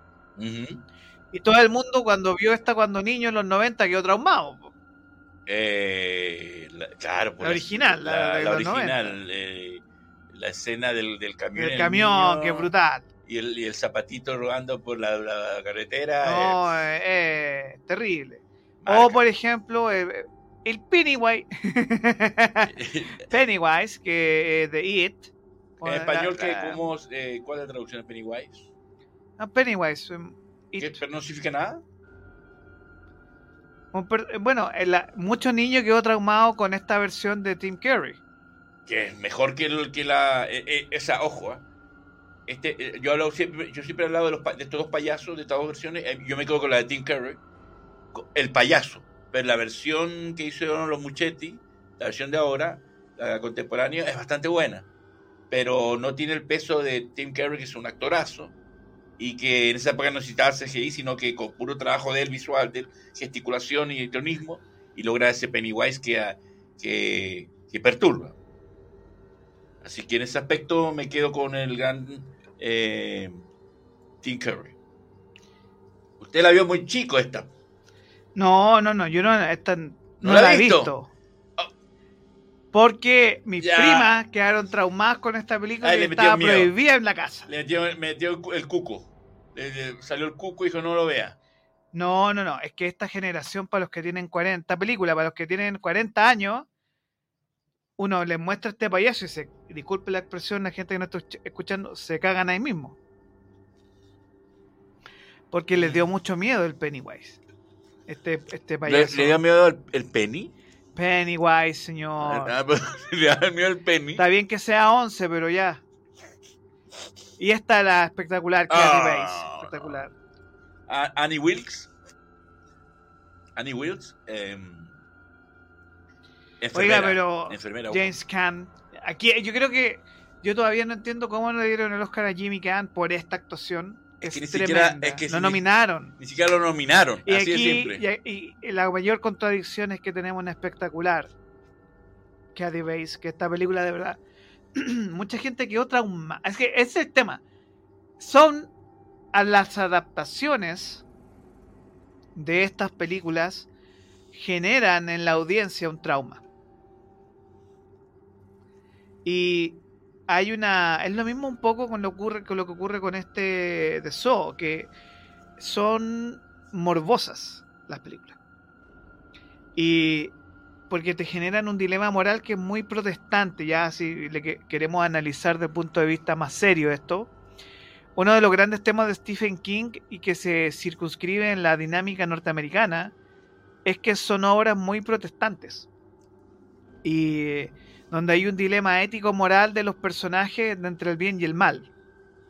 y todo el mundo cuando vio esta cuando niño en los 90 quedó traumado. Eh, la- claro, La original, la original, eh, la escena del, del camión. El el camión, niño, que es brutal. Y el, y el zapatito rodando por la, la carretera. No, eh, eh, eh, terrible. marca. O por ejemplo, eh, el Pennywise, Pennywise, que es de It. en español, La- ¿qué, la- cómo, eh, ¿cuál es la traducción de Pennywise? no, Pennywise. It. ¿Qué, ¿Pero no significa nada? Bueno, la- muchos niños quedó traumado con esta versión de Tim Curry. Que es mejor que, el, que la. eh, eh, esa, ojo. Este, eh, yo, hablo siempre, yo siempre he hablado de, los, de estos dos payasos, de estas dos versiones. eh, yo me quedo con la de Tim Curry, el payaso. Pero la versión que hicieron los Muchetti, la versión de ahora, la contemporánea, es bastante buena. Pero no tiene el peso de Tim Curry, que es un actorazo. Y que en esa época no necesitaba CGI, sino que con puro trabajo de él visual, de gesticulación y tonismo, y logra ese Pennywise que, ah, que, que perturba. Así que en ese aspecto me quedo con el gran eh, Tim Curry. Usted la vio muy chico esta. No, no, no, yo no, esta no, la he visto? visto. Porque mis Ya. primas quedaron traumadas con esta película Ay, y estaba prohibida en la casa. Le metió, me metió el, cu- el cuco. Le- le salió el cuco y dijo no lo vea. No, no, no. Es que esta generación, para los que tienen 40, película, para los que tienen 40 años, uno les muestra este payaso y se, disculpe la expresión, la gente que no está escuch- escuchando, se cagan ahí mismo. Porque les dio mucho miedo el Pennywise. Este, este ¿Le, payaso. le da miedo el, el penny? Pennywise, señor. Ah, pues, ¿Le da miedo el penny? Está bien que sea 11, pero ya. Y esta es la espectacular, Kathy Ah. Bates. Espectacular. A- Annie Wilkes. Annie Wilkes. em, Oiga, enfermera, pero enfermera. James Caan. Aquí yo creo que yo todavía no entiendo cómo no le dieron el Oscar a Jimmy Caan por esta actuación. Es Es, que ni siquiera- es que si- nominaron. Ni siquiera lo nominaron. Y así de aquí simple. y, y la mayor contradicción es que tenemos una espectacular Kathy Bates, que esta película de verdad mucha gente quedó traumada. Es que ese es el tema. Son a las adaptaciones de estas películas generan en la audiencia un trauma. Y hay una. Es lo mismo un poco con lo, ocurre, con lo que ocurre con este de Saw, que son morbosas las películas. Y porque te generan un dilema moral que es muy protestante, ya si le que- queremos analizar desde el punto de vista más serio esto. Uno de los grandes temas de Stephen King y que se circunscribe en la dinámica norteamericana es que son obras muy protestantes. Y donde hay un dilema ético moral de los personajes entre el bien y el mal.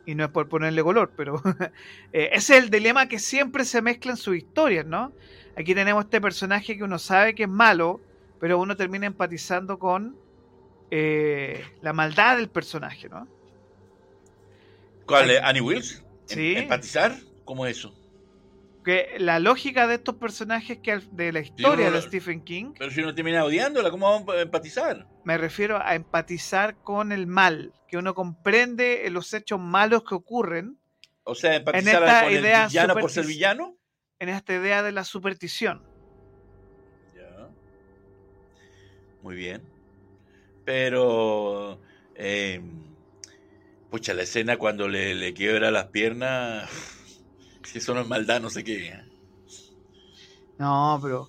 Y no es por ponerle color, pero eh, ese es el dilema que siempre se mezcla en sus historias, ¿no? Aquí tenemos este personaje que uno sabe que es malo, pero uno termina empatizando con eh, la maldad del personaje, ¿no? ¿Cuál? ¿Annie Wilkes? ¿Em- Sí. ¿Empatizar? ¿Cómo es eso? Que la lógica de estos personajes que de la historia de Stephen King, Pero si uno termina odiándola, ¿cómo vamos a empatizar? me refiero a empatizar con el mal, que uno comprende los hechos malos que ocurren O sea, empatizar esta con el idea villano por ser villano. en esta idea de la superstición. Ya. Muy bien. Pero, eh, pucha, la escena cuando le, le quiebra las piernas, si eso no es maldad, no sé qué. ¿eh? No, pero.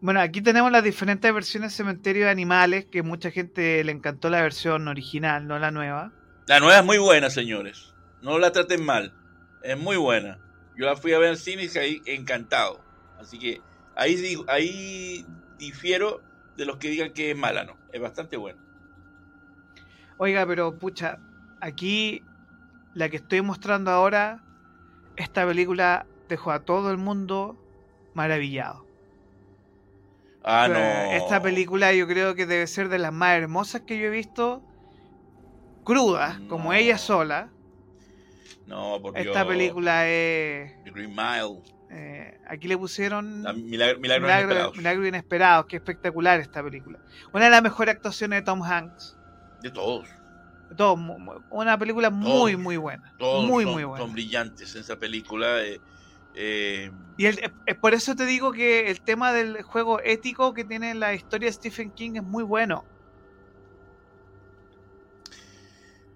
Bueno, aquí tenemos las diferentes versiones de Cementerio de Animales, que mucha gente le encantó la versión original, no la nueva. La nueva es muy buena, señores. No la traten mal. Es muy buena. Yo la fui a ver al cine y caí encantado. Así que ahí, digo- ahí difiero de los que digan que es mala, ¿no? Es bastante buena. Oiga, pero pucha, aquí la que estoy mostrando ahora, esta película dejó a todo el mundo maravillado. Ah, no. Esta película yo creo que debe ser de las más hermosas que yo he visto, crudas, como No. ella sola. No, por Esta Dios. película es... The Green Mile. eh, aquí le pusieron... La milagro, milagros Milagro, inesperados. Milagro Inesperados, que espectacular esta película. Una de las mejores actuaciones de Tom Hanks. De todos. Todo, una película muy, Todos. muy buena. Todos muy, son, muy buena. son brillantes en esa película. eh, eh, Y el- es por eso te digo que el tema del juego ético que tiene la historia de Stephen King es muy bueno.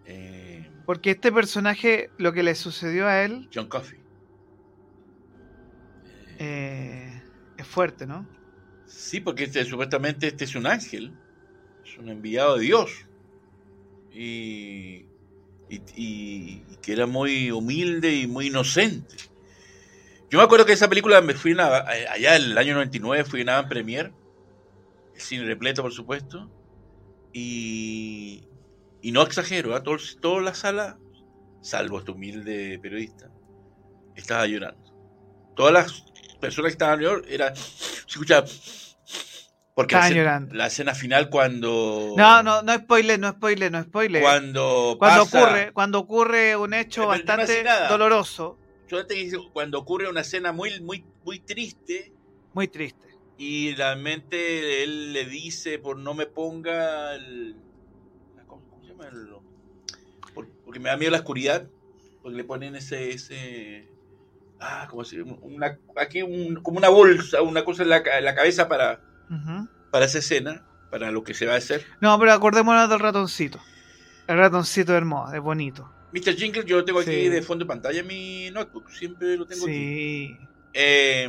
eh, Porque este personaje, lo que le sucedió a él, John Coffey. Eh, eh, es fuerte, ¿no? Sí, porque este, supuestamente este es un ángel, es un enviado de Dios. Y, y, que era muy humilde y muy inocente. Yo me acuerdo que esa película me fui una- allá en el año 99, fui a una premier, el cine repleto por supuesto, y, y no exagero, ¿ah? Todo- toda la sala, salvo este humilde periodista, estaba llorando. Todas las personas que estaban llorando, era, se escuchaba, porque la llorando. la escena final cuando... No, no, no spoiler, no spoiler, no spoiler. Cuando, Cuando pasa- ocurre, cuando ocurre un hecho Pero yo no bastante doloroso, que dice, cuando ocurre una escena muy, muy, muy triste muy triste. y realmente él le dice por no me ponga el, ¿cómo, se llama? El- por- porque me da miedo la oscuridad, porque le ponen ese, ese ah, ¿cómo se llama? Una, aquí un- como una bolsa, una cosa en la, en la cabeza para, Para esa escena, para lo que se va a hacer. No, pero acordémonos del ratoncito. El ratoncito hermoso, es bonito. Mr. Jingle, yo lo tengo aquí de fondo de pantalla en mi notebook, siempre lo tengo aquí. Sí. Eh,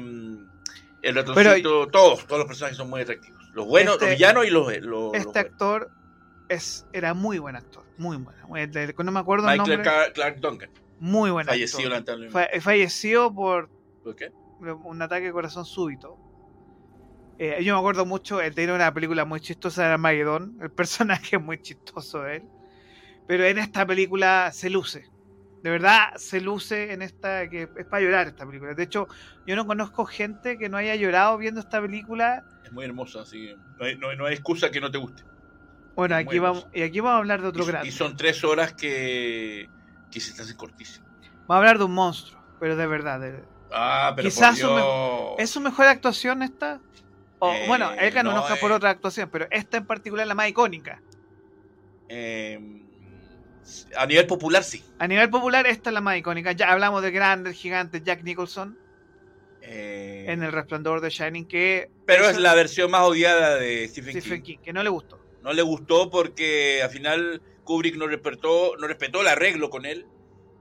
el ratoncito, todos, todos los personajes son muy atractivos. Los buenos, Este- los villanos y los, Este actor es, era muy buen actor, muy bueno. El de- No me acuerdo el Michael nombre. Ca- Clark Duncan, Muy buen fallecido actor. falleció por ¿Por qué? un ataque de corazón súbito. Eh, yo me acuerdo mucho, él tenía una película muy chistosa de Armagedón, el personaje es muy chistoso de él, pero en esta película se luce, de verdad se luce en esta, que es para llorar esta película. De hecho, yo no conozco gente que no haya llorado viendo esta película. Es muy hermosa, así que no hay, no no hay excusa que no te guste. Bueno, aquí vamos, y aquí vamos a hablar de otro Y, grande. y son tres horas que, que se te hacen cortísimas. Vamos a hablar de un monstruo, pero de verdad. de- Ah, pero Quizás por su Dios. ¿Es su mejor actuación esta? O, Eh, bueno, él ganó un no, Oscar por otra actuación, pero esta en particular es la más icónica. Eh, a nivel popular, sí. A nivel popular, esta es la más icónica. Ya hablamos de grandes, gigantes, Jack Nicholson Eh, en El Resplandor de Shining, que. pero es la versión más odiada de Stephen, Stephen King. King, que no le gustó. No le gustó porque al final Kubrick no respetó, no respetó el arreglo con él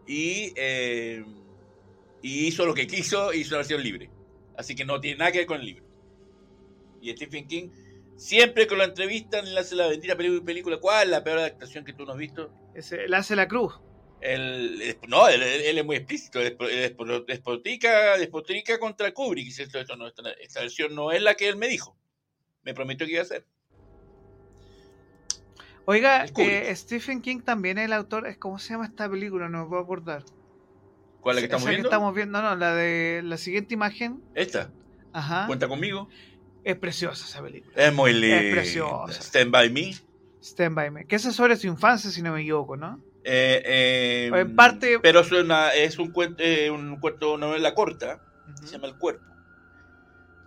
y, eh, y hizo lo que quiso y hizo una versión libre. Así que no tiene nada que ver con el libro. Y Stephen King, siempre que lo entrevistan, le hace la bendita película. ¿Cuál es la peor adaptación que tú no has visto? Ese, él hace la cruz. Él- no, él, es muy explícito. Despo- despo- Despotrica, despotrica contra Kubrick. Dice, esto, esto no, esta, esta versión no es la que él me dijo. Me prometió que iba a ser. Oiga, El eh, Stephen King también es el autor. es- ¿Cómo se llama esta película? No me puedo acordar. ¿Cuál es la que estamos Esa viendo? que estamos viendo, no, la de la siguiente imagen. Esta. Ajá. Cuenta conmigo. Es preciosa esa película. Es muy linda. preciosa. Stand by me. Stand by Me. Que es sobre su infancia, si no me equivoco, ¿no? Eh, eh, O en parte- Pero es, una, es un cuento, eh, un cuento novela corta. Se llama El Cuerpo.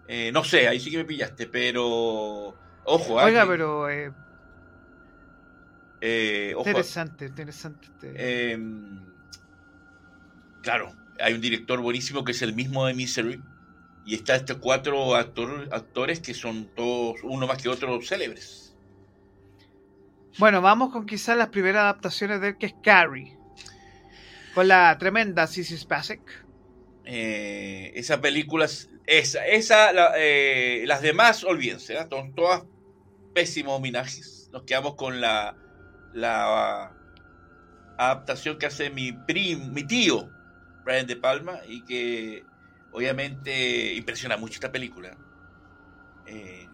Eh, no sé, ahí sí que me pillaste, pero. Ojo, ah, Oiga, pero eh, eh, ojo, interesante, interesante. eh, claro, hay un director buenísimo que es el mismo de Misery. Y está estos cuatro actor- actores que son todos, uno más que otro, célebres. Bueno, vamos con quizás las primeras adaptaciones de él, que es Carrie. Con la tremenda Sissy Spacek. Eh, esa película, es- esa, esa la- eh, las demás, olvídense, ¿eh? son todas pésimos homenajes. Nos quedamos con la, la adaptación que hace mi prim, mi tío, Brian De Palma, y que obviamente impresiona mucho esta película. Eh,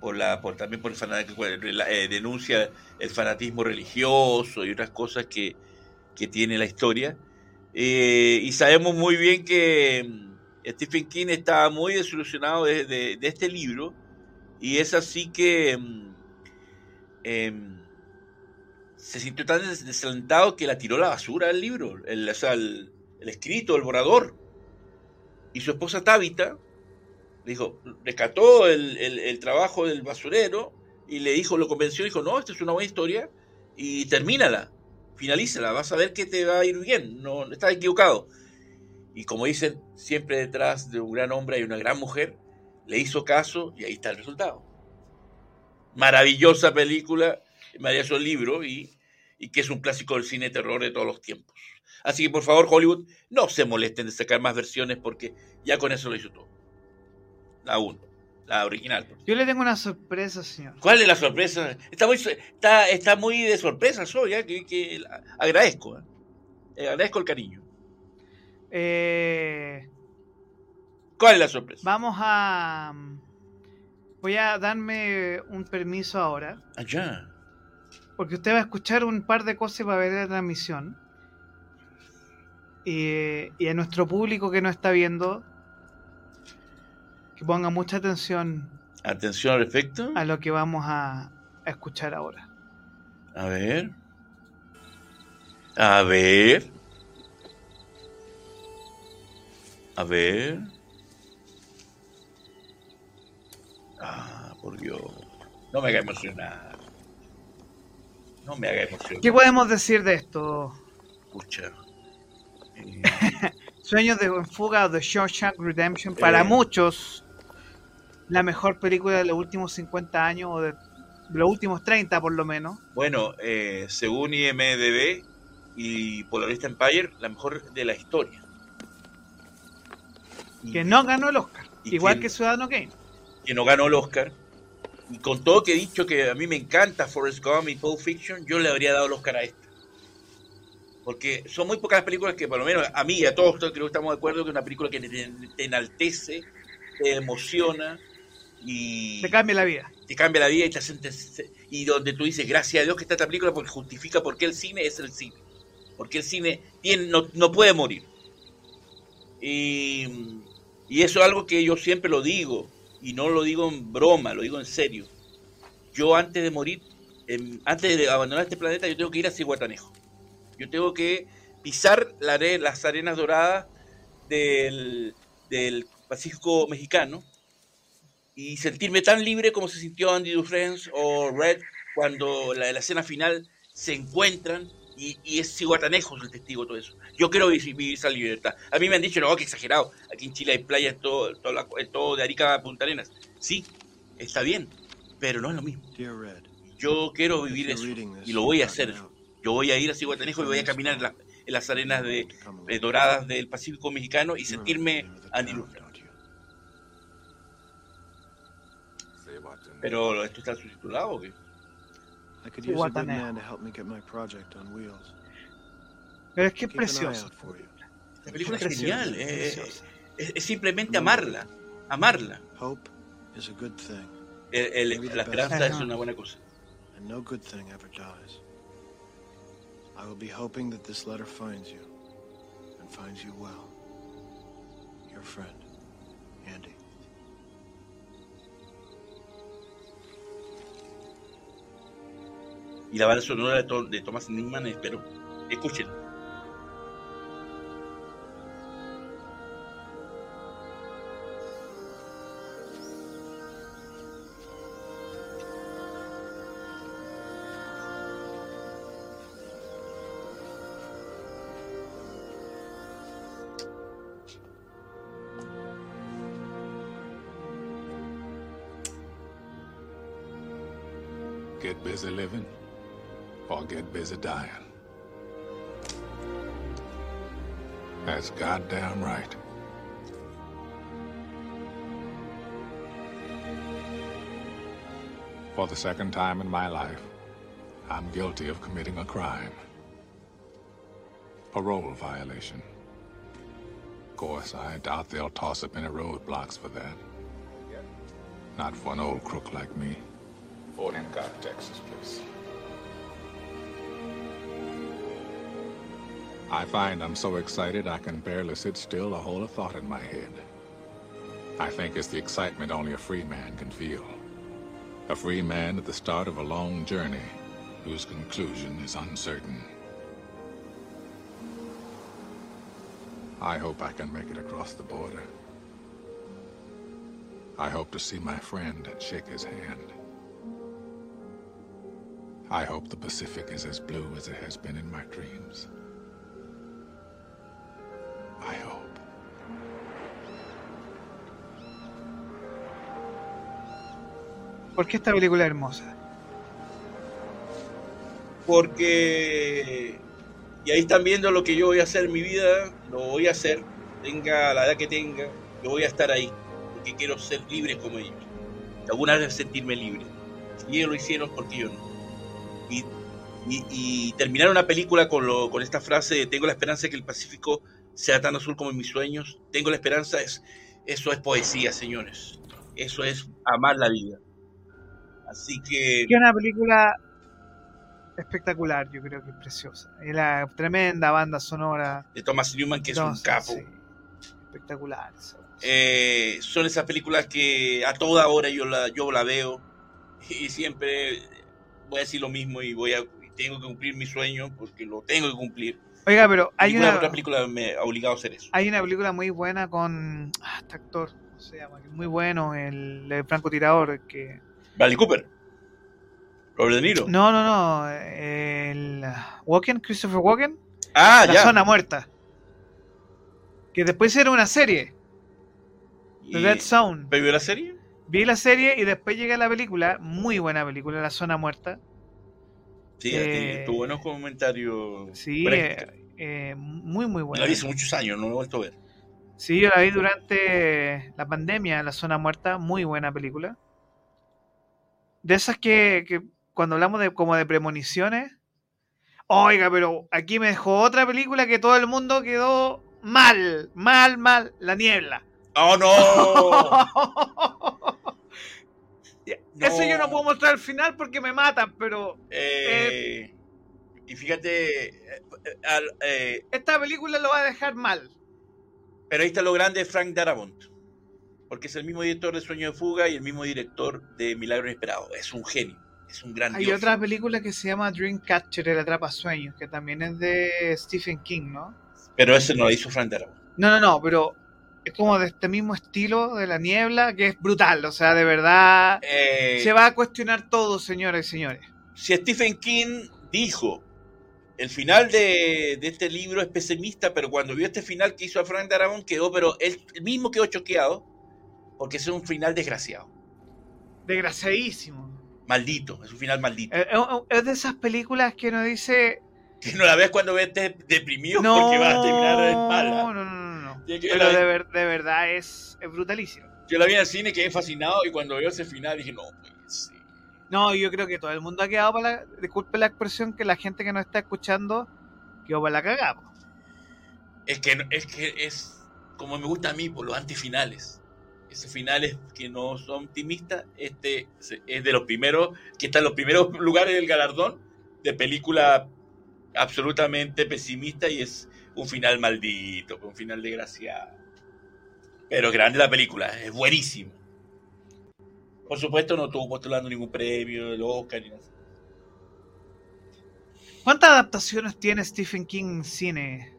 por la, también por el fanatismo, eh, denuncia el fanatismo religioso y otras cosas que, que tiene la historia. Eh, y sabemos muy bien que mm, Stephen King estaba muy desilusionado de, de- este libro y es así que mm, em, se sintió tan des- desalentado que la tiró a la basura el libro, el, o sea, el escrito, el borrador. Y su esposa Tabitha le dijo, rescató el, el- trabajo del basurero y le dijo, lo convenció, dijo, no, esta es una buena historia y termínala finalízala, vas a ver que te va a ir bien, no no estás equivocado. Y como dicen, siempre detrás de un gran hombre hay una gran mujer, le hizo caso y ahí está el resultado. Maravillosa película, maravilloso libro y, y que es un clásico del cine de terror de todos los tiempos. Así que por favor, Hollywood, no se molesten de sacar más versiones porque ya con eso lo hizo todo. La 1, la original. Yo le tengo una sorpresa, señor. ¿Cuál es la sorpresa? Está muy, está, está muy de sorpresa, soy, ¿eh? que, que la- agradezco. ¿eh? Eh, agradezco el cariño. Eh, ¿Cuál es la sorpresa? vamos a. Voy a darme un permiso ahora. Allá. Porque usted va a escuchar un par de cosas para ver la transmisión. Y, y a nuestro público que no está viendo, que ponga mucha atención Atención al respecto. a lo que vamos a, a escuchar ahora. A ver. A ver. A ver. Ah, por Dios. No me haga emocionar. No me haga emocionar. ¿Qué podemos decir de esto? Escucha. Eh, Sueños de fuga de Shawshank Redemption, para Eh. muchos, la mejor película de los últimos 50 años o de los últimos 30 por lo menos. bueno, eh, según IMDB y Polaroid Empire, la mejor de la historia. Que no ganó el Oscar. ¿Y Igual quién? que Ciudadano Kane. que no ganó el Oscar. Y con todo que he dicho que a mí me encanta Forrest Gump y Pulp Fiction, yo le habría dado el Oscar a esta. Porque son muy pocas las películas que, por lo menos a mí y a todos creo que estamos de acuerdo que es una película que te, te enaltece, te emociona y Te cambia la vida. te cambia la vida y te hace y donde tú dices gracias a Dios que está esta película porque justifica por qué el cine es el cine porque el cine tiene, no, no puede morir y, y eso es algo que yo siempre lo digo y no lo digo en broma lo digo en serio yo antes de morir antes de abandonar este planeta yo tengo que ir a Cihuatanejo yo tengo que pisar la las arenas doradas del, del Pacífico mexicano y sentirme tan libre como se sintió Andy Dufresne o Red cuando la, la escena final se encuentran y, y es Cihuatanejo el testigo de todo eso. Yo quiero vivir, vivir esa libertad. A mí me han dicho, no, que exagerado. Aquí en Chile hay playas, todo, todo, la- todo de Arica a Punta Arenas. Sí, está bien, pero no es lo mismo. Dear Red, Yo quiero vivir eso y lo voy a hacer. Yo voy a ir a Cihuatanejo y voy a caminar en, la- en las arenas de, eh, doradas del Pacífico mexicano y sentirme you? Pero esto está subtitulado o qué? I could use a good man to help me get my project on wheels. Pero es que es you. La película es genial. eh, es, es simplemente amarla. Amarla. Hope is a good thing, El- el- la esperanza es una buena cosa. and no good thing ever dies. I will be hoping that this letter finds you, and finds you well. Your friend, Andy. Y la banda sonora de, To- de Thomas Newman, espero. Escuchen. Dying. That's goddamn right. For the second time in my life, I'm guilty of committing a crime. Parole violation. Of course, I doubt they'll toss up any roadblocks for that. Not for an old crook like me. Fort Hancock, Texas, please. I find I'm so excited I can barely sit still or hold a thought in my head. I think it's the excitement only a free man can feel. A free man at the start of a long journey whose conclusion is uncertain. I hope I can make it across the border. I hope to see my friend and shake his hand. I hope the Pacific is as blue as it has been in my dreams. ¿Por qué esta película es hermosa? Porque. Y ahí están viendo lo que yo voy a hacer en mi vida. Lo voy a hacer. Tenga la edad que tenga. Yo voy a estar ahí. Porque quiero ser libre como ellos. Alguna vez sentirme libre. Y ellos lo hicieron porque yo no. Y, y, y terminar una película con, lo, con esta frase tengo la esperanza de que el Pacífico sea tan azul como en mis sueños. Tengo la esperanza. Es, eso es poesía, señores. Eso es amar la vida. Así que... Una película espectacular, yo creo que es preciosa. Es la tremenda banda sonora. De Thomas Newman, que es un capo. sí, espectacular. Eh, son esas películas que a toda hora yo la, yo la veo y siempre voy a decir lo mismo y voy a tengo que cumplir mi sueño porque lo tengo que cumplir. Oiga, pero hay Ninguna una, otra película me ha obligado a hacer eso. hay una película muy buena con ah, este actor, ¿cómo se llama? Muy bueno, el, el francotirador. que Bradley Cooper, Robert De Niro. No, no, no. El Walken, Christopher Walken. ah, la ya. zona muerta. Que después era una serie, The Dead Zone. ¿Pero vio la serie? Vi la serie y después llegué a la película. Muy buena película, La Zona Muerta. Sí, Eh, tuvo buenos comentarios. Sí, eh, eh, muy, muy buena. la vi hace muchos años, no lo he vuelto a ver. Sí, yo la vi durante la pandemia, La Zona Muerta, muy buena película. De esas que, que cuando hablamos de como de premoniciones, oiga, pero aquí me dejó otra película que todo el mundo quedó mal, mal, mal, La Niebla. ¡Oh, no! Eso yo no puedo mostrar al final porque me matan, pero Eh, y fíjate, eh, eh, esta película lo va a dejar mal. pero ahí está lo grande de Frank Darabont, porque es el mismo director de Sueño de Fuga y el mismo director de Milagro Inesperado. Es un genio, es un gran Hay otra película que se llama Dreamcatcher, el atrapasueños, que también es de Stephen King, ¿no? Pero ese no lo hizo Frank Darabont. No, no, no, pero es como de este mismo estilo de la niebla, que es brutal, o sea, de verdad Eh, se va a cuestionar todo, señores y señores. si Stephen King dijo el final de, de este libro es pesimista, pero cuando vio este final que hizo a Frank Darabont quedó, pero él mismo quedó choqueado porque es un final desgraciado, Desgraciadísimo. maldito, es un final maldito. Es, de esas películas que uno dice, Que no la ves cuando ves de- deprimido no, porque va a terminar no, mala. no, no, no, no. Pero de, ver- de verdad es, es brutalísimo. Yo la vi en el cine, quedé fascinado y cuando veo ese final dije, no, pues sí. No, yo creo que todo el mundo ha quedado para la, disculpe la expresión, que la gente que nos está escuchando quedó para la cagada. Es que, es que es como me gusta a mí, por los antifinales. Finales que no son optimistas, este es de los primeros, que está en los primeros lugares del galardón de película absolutamente pesimista y es un final maldito, un final desgraciado. Pero grande la película, es buenísimo. Por supuesto no estuvo postulando ningún premio, el Oscar ni nada. ¿Cuántas adaptaciones tiene Stephen King en cine?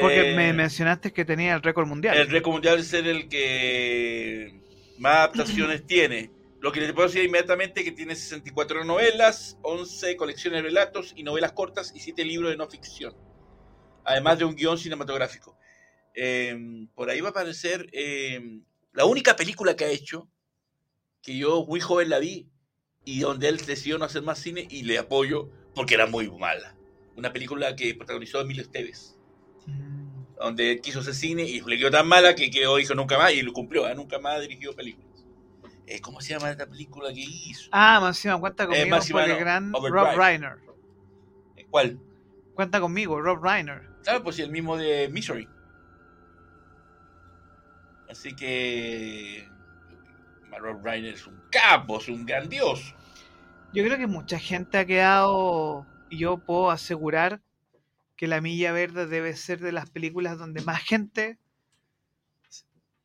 Porque Eh, me mencionaste que tenía el récord mundial. El récord mundial es el que más adaptaciones tiene. Lo que les puedo decir inmediatamente es que tiene 64 novelas, 11 colecciones de relatos y novelas cortas y 7 libros de no ficción. Además de un guion cinematográfico. Eh, por ahí va a aparecer eh, la única película que ha hecho, que yo muy joven la vi, y donde él decidió no hacer más cine y le apoyo porque era muy mala. Una película que protagonizó Emilio Esteves. Donde él quiso hacer cine y le quedó tan mala que quedó dijo nunca más y lo cumplió, ¿eh? nunca más dirigió películas. Eh, ¿Cómo se llama esta película que hizo? Ah, Máxima, cuenta conmigo Máxima por el gran Overdrive. Rob Reiner. Eh, ¿Cuál? Cuenta conmigo, Rob Reiner. Claro, pues sí, el mismo de Misery. Así que Rob Reiner es un capo, es un grandioso. Yo creo que mucha gente ha quedado, y yo puedo asegurar que La Milla Verde debe ser de las películas donde más gente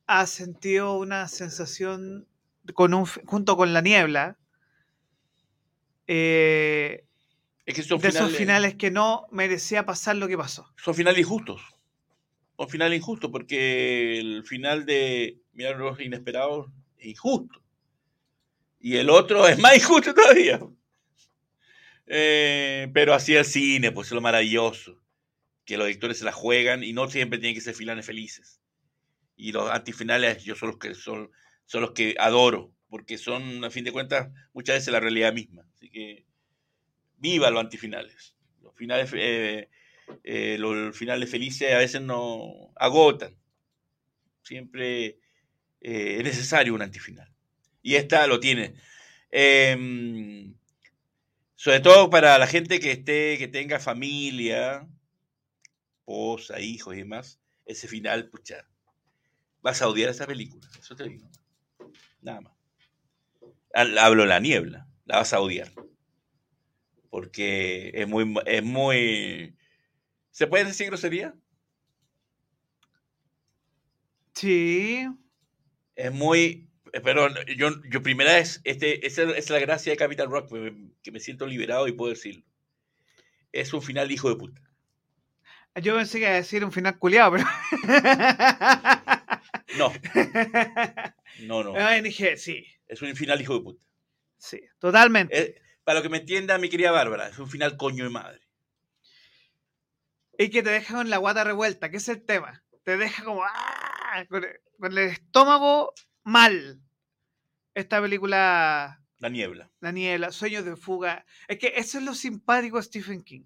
ha sentido una sensación con un, junto con La Niebla. eh, Es que son de esos finales, finales que no merecía pasar lo que pasó. son finales injustos. Son finales injustos porque el final de Milagros Inesperados es injusto. Y el otro es más injusto todavía. Eh, pero así el cine, pues es lo maravilloso. Que los directores se la juegan y no siempre tienen que ser finales felices. Y los antifinales yo son los que son, son los que adoro, porque son, a fin de cuentas, muchas veces la realidad misma. Así que viva los antifinales. Los finales, eh, eh, los finales felices a veces no agotan. Siempre eh, es necesario un antifinal. Y esta lo tiene. Em, sobre todo para la gente que esté, que tenga familia, esposa, hijos y demás, ese final, pucha, vas a odiar esa película, eso te digo. Nada más. Al- Hablo de la niebla, la vas a odiar. Porque es muy, es muy. ¿Se puede decir grosería? Sí, Es muy. Perdón, yo, yo primera vez, este, esa es la gracia de Capital Rock, que me siento liberado y puedo decirlo. Es un final hijo de puta. Yo pensé que iba a decir un final culiado, pero. No, no, no. Ay, dije, sí, Es un final hijo de puta. sí, totalmente. Eh, para lo que me entienda, mi querida Bárbara, es un final coño de madre. Y que te deja con la guata revuelta, que es el tema. Te deja como ¡ah! con, el, con el estómago mal. Esta película, La niebla. La Niebla, Sueños de Fuga. Es que eso es lo simpático de Stephen King.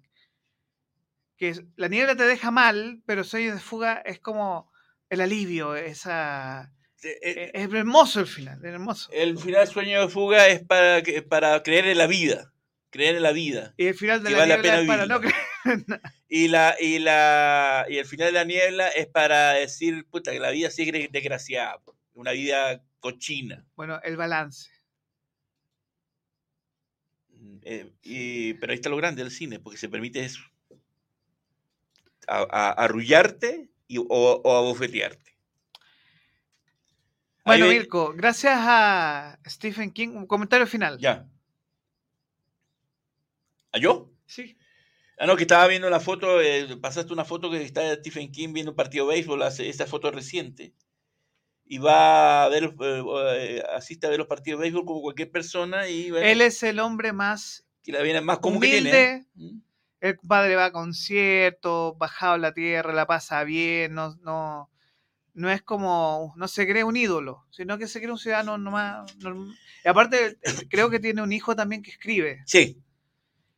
Que La Niebla te deja mal, pero Sueños de Fuga es como el alivio, esa... Eh, eh, Es hermoso el final, es hermoso. el final sueño de fuga es para, para creer en la vida. Creer en la vida. Y el final de la vale la niebla pena es para no creer. Y la, y la y el final de la niebla es para decir, puta, que la vida sigue desgraciada. Una vida cochina. Bueno, el balance. Mm, eh, y- pero ahí está lo grande del cine, porque se permite eso. A, a- arrullarte y, o, o abofetearte. Ahí Bueno, ve- Mirko, gracias a Stephen King, un comentario final. Ya. ¿A yo? Sí. Ah, no, que estaba viendo la foto, eh, pasaste una foto que está Stephen King viendo un partido de béisbol, hace- esta foto reciente. Y va a ver, eh, eh, asiste a ver los partidos de béisbol como cualquier persona y bueno, Él es el hombre más que la viene más común que tiene. humilde. ¿eh? El padre va a conciertos, bajado a la tierra, la pasa bien, no, no, no es como, no se cree un ídolo, sino que se cree un ciudadano nomás. Y aparte, creo que tiene un hijo también que escribe. Sí.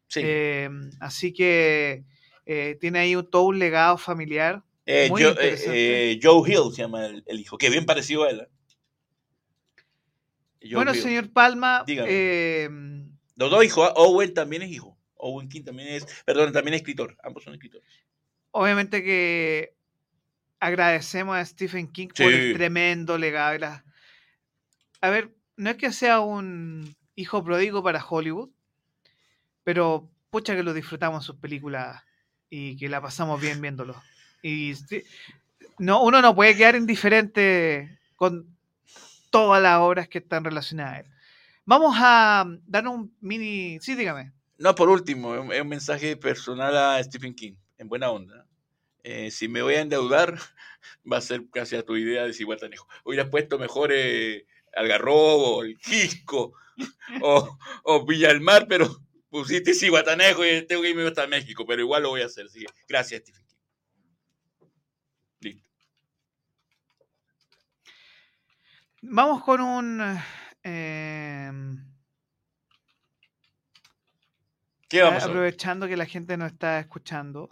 Sí. Eh, así que eh, tiene ahí un, todo un legado familiar. Eh, muy Joe, Hill se llama el, el hijo, que bien parecido a él. Joe bueno, Hill. señor Palma, Dígame. Los dos hijos, ¿ah? Owen también es hijo. Owen King también es, perdón, también es escritor. Ambos son escritores. obviamente que agradecemos a Stephen King por el tremendo legado. y la- A ver, no es que sea un hijo pródigo para Hollywood, pero pucha que lo disfrutamos sus películas y que la pasamos bien viéndolo. Y no, uno no puede quedar indiferente con todas las obras que están relacionadas a él. Vamos a dar un mini... Sí, dígame. No, por último, es un, mensaje personal a Stephen King, en buena onda. Eh, si me voy a endeudar, va a ser casi a tu idea de Ciguatanejo. Hubieras puesto mejor eh, Algarrobo, el Quisco o, o Villa del Mar, pero pusiste Ciguatanejo y tengo que irme hasta México, pero igual lo voy a hacer. gracias, Stephen King. Listo. Vamos con un... eh, ¿Qué vamos a aprovechando que la gente no está escuchando.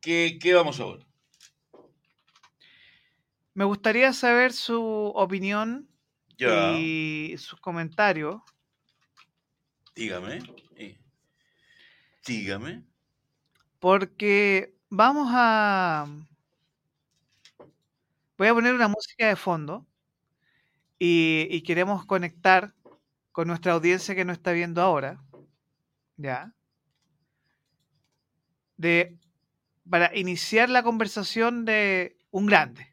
¿Qué, qué vamos a ver? Me gustaría saber su opinión Ya, y sus comentarios. dígame. Dígame. Porque vamos a... Voy a poner una música de fondo y, y queremos conectar con nuestra audiencia que nos está viendo ahora. ¿Ya? De, para iniciar la conversación de un grande.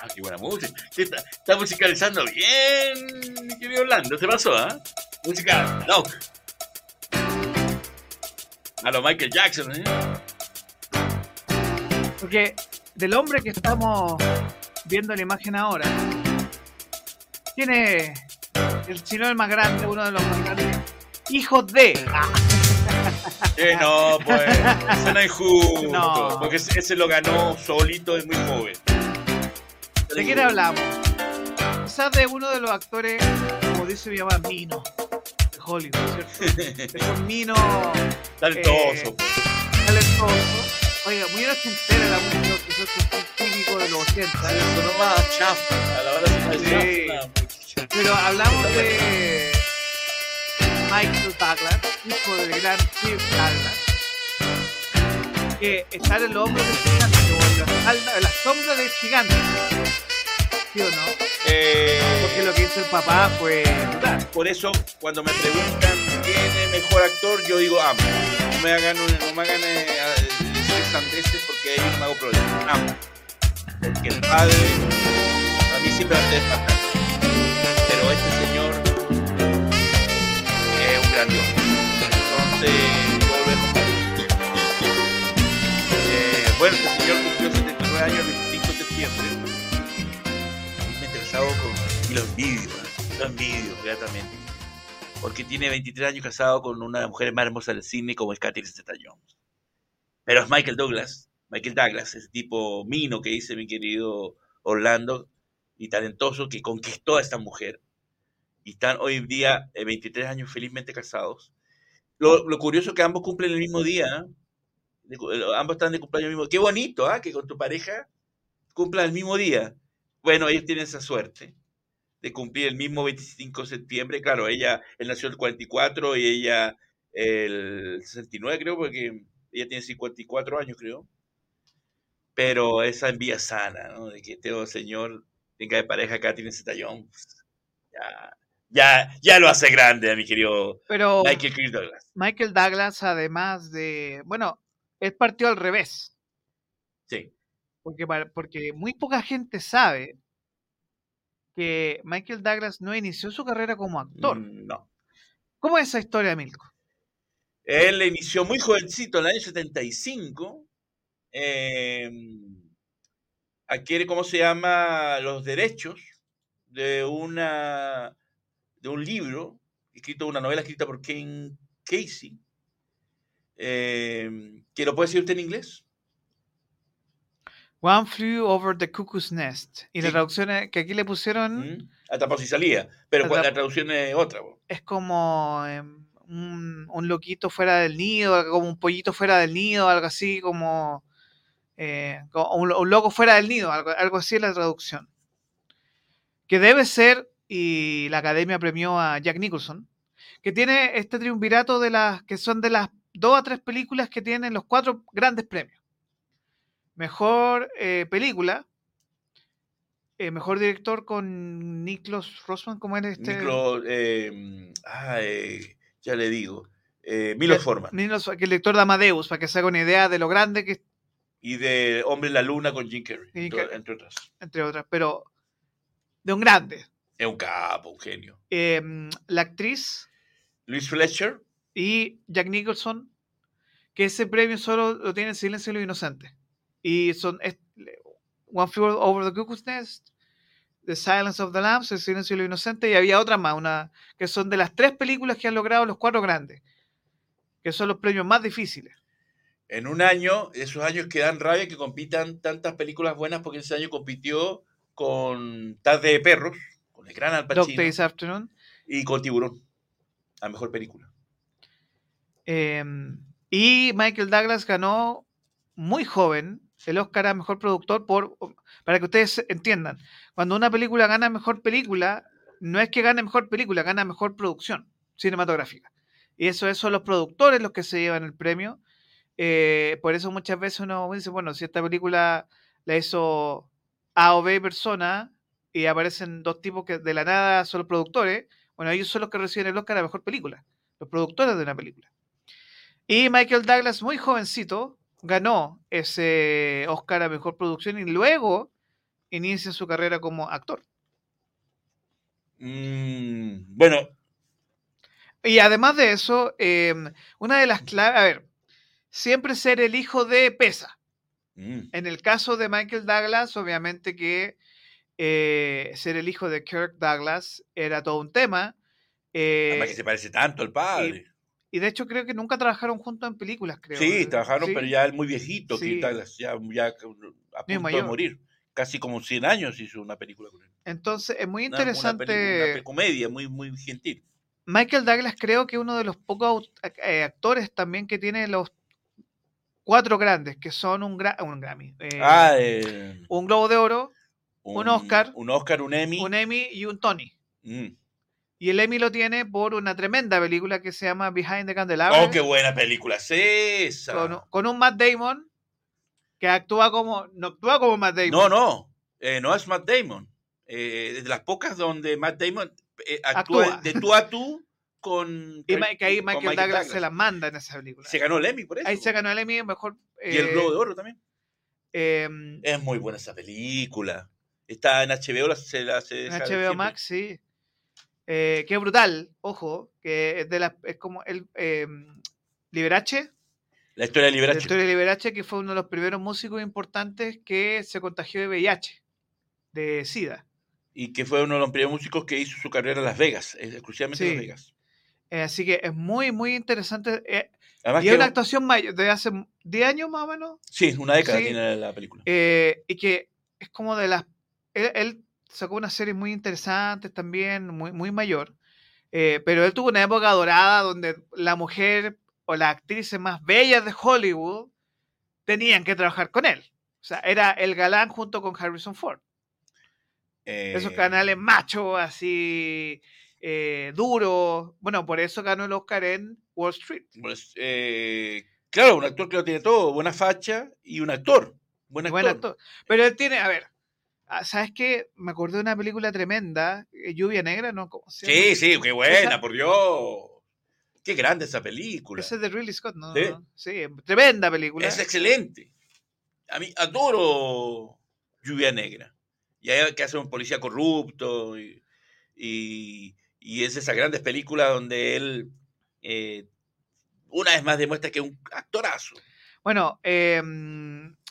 Ah, qué buena música. Está, está musicalizando bien, mi querido Orlando. ¿Se pasó, ah? Música, no. A lo Michael Jackson, ¿eh? Porque del hombre que estamos viendo la imagen ahora, tiene, el, si no el más grande, uno de los más grandes, hijos de. Ah, Eh, no, pues. Suena injusto. No. Porque ese, lo ganó solito, es muy joven. ¿De quién hablamos? Quizás de uno de los actores, como dice mi mamá, Mino, de Hollywood, ¿cierto? Es un Mino Talentoso. Eh, talentoso. Oiga, muy ochentera la música, que es un típico de los 80. Sonó más chafa. A la hora de Sí. chafa. Pero hablamos de Michael Douglas, hijo del gran Kirk Douglas, que está en el hombro del gigante, o en la, sombra del gigante. ¿Sí o no? Eh, Porque lo que hizo el papá fue brutal. Por eso, cuando me preguntan quién es mejor actor, yo digo ambos. No me hagan, no me hagan eh, a- decir sandeces porque ahí no me hago problema. Ambos. Porque el padre, a mí siempre ser fantástico. Pero este señor es un gran dios. Entonces. Eh, bueno, este señor cumplió 79 años el 25 de septiembre. Me he interesado con... Y lo envidio, ¿eh? lo envidio, gratamente. Porque tiene 23 años casado con una de las mujeres más hermosas del cine como es Catherine Zeta-Jones. Pero es Michael Douglas, Michael Douglas, ese tipo mino que dice mi querido Orlando, y talentoso que conquistó a esta mujer. Y están hoy en día, eh, 23 años felizmente casados. Lo, lo curioso es que ambos cumplen el mismo día, cu- eh, ambos están de cumpleaños mismo. Qué bonito, ¿ah? Que con tu pareja cumplan el mismo día. Bueno, ellos tienen esa suerte de cumplir el mismo 25 de septiembre. Claro, ella, nació el 44 y ella el 69, creo, porque ella tiene 54 años, creo. Pero esa envidia sana, ¿no? De que este señor de pareja acá, tiene ese tallón. pues, ya, ya, ya lo hace grande mi querido Pero Michael Chris Douglas. Michael Douglas, además de. Bueno, él partió al revés. Sí. Porque, porque muy poca gente sabe que Michael Douglas no inició su carrera como actor. Mm, No. ¿Cómo es esa historia, Milko? Él inició muy jovencito en el año 75. eh, adquiere, ¿cómo se llama? Los derechos de una de un libro, escrito, una novela escrita por Ken Casey. eh, que lo puede decir usted en inglés. One Flew Over the Cuckoo's Nest. Y la traducción es- que aquí le pusieron ¿Mm? Hasta por si salía. Pero la traducción es otra. es como em, un, un loquito fuera del nido, como un pollito fuera del nido, algo así como, eh, un, un loco fuera del nido, algo, algo así es la traducción. Que debe ser, y la academia premió a Jack Nicholson, que tiene este triunvirato de las que son de las dos a tres películas que tienen los cuatro grandes premios. Mejor eh, película, eh, mejor director con Niklas Rossman, ¿cómo era este? Eh, ah, eh, ya le digo. Eh, Milos Que- Forman. Milos- que el director de Amadeus, para que se haga una idea de lo grande que es, Y de Hombre en la Luna con Jim Carrey, Jim entre, Carrey. entre otras. entre otras, pero de un grande. Es un capo, un genio. Eh, la actriz Luis Fletcher, y Jack Nicholson, que ese premio solo lo tiene en Silencio de los Inocentes. Y son es- One Flew Over the Cuckoo's Nest, The Silence of the Lambs, El Silencio de los Inocentes, y había otra más, una, que son de las tres películas que han logrado los cuatro grandes, que son los premios más difíciles. En un año, esos años que dan rabia que compitan tantas películas buenas, porque ese año compitió con Tarde de Perros, con el gran Al Dog Pacino, Days Afternoon. y con Tiburón, la mejor película. Eh, y Michael Douglas ganó muy joven el Oscar a Mejor Productor por, para que ustedes entiendan, cuando una película gana Mejor Película, no es que gane Mejor Película, gana Mejor Producción cinematográfica. Y eso, eso son los productores los que se llevan el premio. Eh, por eso muchas veces uno dice, bueno, si esta película la hizo A o B persona y aparecen dos tipos que de la nada son los productores, bueno, ellos son los que reciben el Oscar a Mejor Película, los productores de una película. Y Michael Douglas, muy jovencito, ganó ese Oscar a Mejor Producción y luego inicia su carrera como actor. Mm, bueno, Y además de eso, eh, una de las claves, a ver, siempre ser el hijo de pesa. mm, En el caso de Michael Douglas, obviamente que eh, ser el hijo de Kirk Douglas era todo un tema. eh, además que se parece tanto al padre. y de hecho creo que nunca trabajajaron juntos en películas, creo. sí, trabajaron, Sí. pero ya él muy viejito, Sí. Kirk Douglas, ya, ya a punto de morir. Casi como 100 años hizo una película con él. Entonces es muy Una- una interesante. peli- Una, pe- comedia muy, muy gentil. Michael Douglas creo que uno de los pocos eh, actores también que tiene los cuatro grandes, que son un, gra- un Grammy, eh, ah, eh, un Globo de Oro, un Oscar, Un Oscar, un Emmy. un Emmy y un Tony. Mm. Y el Emmy lo tiene por una tremenda película que se llama Behind the Candelabra, Oh, qué buena película es esa. con, con un Matt Damon que actúa como, no actúa como Matt Damon, No, no, eh, no es Matt Damon. De las pocas donde Matt Damon actúa, Actúa. de tú a tú con. y que ahí con Michael, Douglas, se la manda en esa película. Se ganó el Emmy por eso. ahí se ganó el Emmy mejor. Y el eh, Globo de Oro también. em, Es muy buena esa película. Está en HBO, la, se la se En HBO siempre. Max, sí. Eh, qué brutal, ojo, que es, de la, es como el eh, Liberace, La historia de la Liberace. historia de Liberace, que fue uno de los primeros músicos importantes que se contagió de VIH, de SIDA. Y que fue uno de los primeros músicos que hizo su carrera en Las Vegas, eh, exclusivamente en. Las Vegas. Eh, así que es muy, muy interesante. eh, y es una actuación may- de hace 10 años más o menos, Sí, una década Sí. tiene la película. eh, y que es como de las... Él, él sacó unas series muy interesantes también, muy, muy mayor, pero él tuvo una época dorada donde la mujer o las actrices más bellas de Hollywood tenían que trabajar con él. O sea, era el galán junto con Harrison Ford. Esos canales machos, así, eh, duros. Bueno, por eso ganó el Oscar en Wall Street. pues, eh, claro, un actor que lo tiene todo, buena facha y un actor. Buen actor. Buen actor. Pero él tiene, a ver, ah, ¿sabes qué? Me acordé de una película tremenda, eh, Lluvia Negra, ¿no? ¿Cómo se llama? Sí, sí, qué buena, Esa- por Dios. Qué grande esa película. Esa es de Ridley Scott, ¿no? Sí. Sí, tremenda película. Es excelente. A mí adoro Lluvia Negra. Y hay que hace un policía corrupto. Y, y- y es esas grandes películas donde él eh, una vez más demuestra que es un actorazo. Bueno, eh,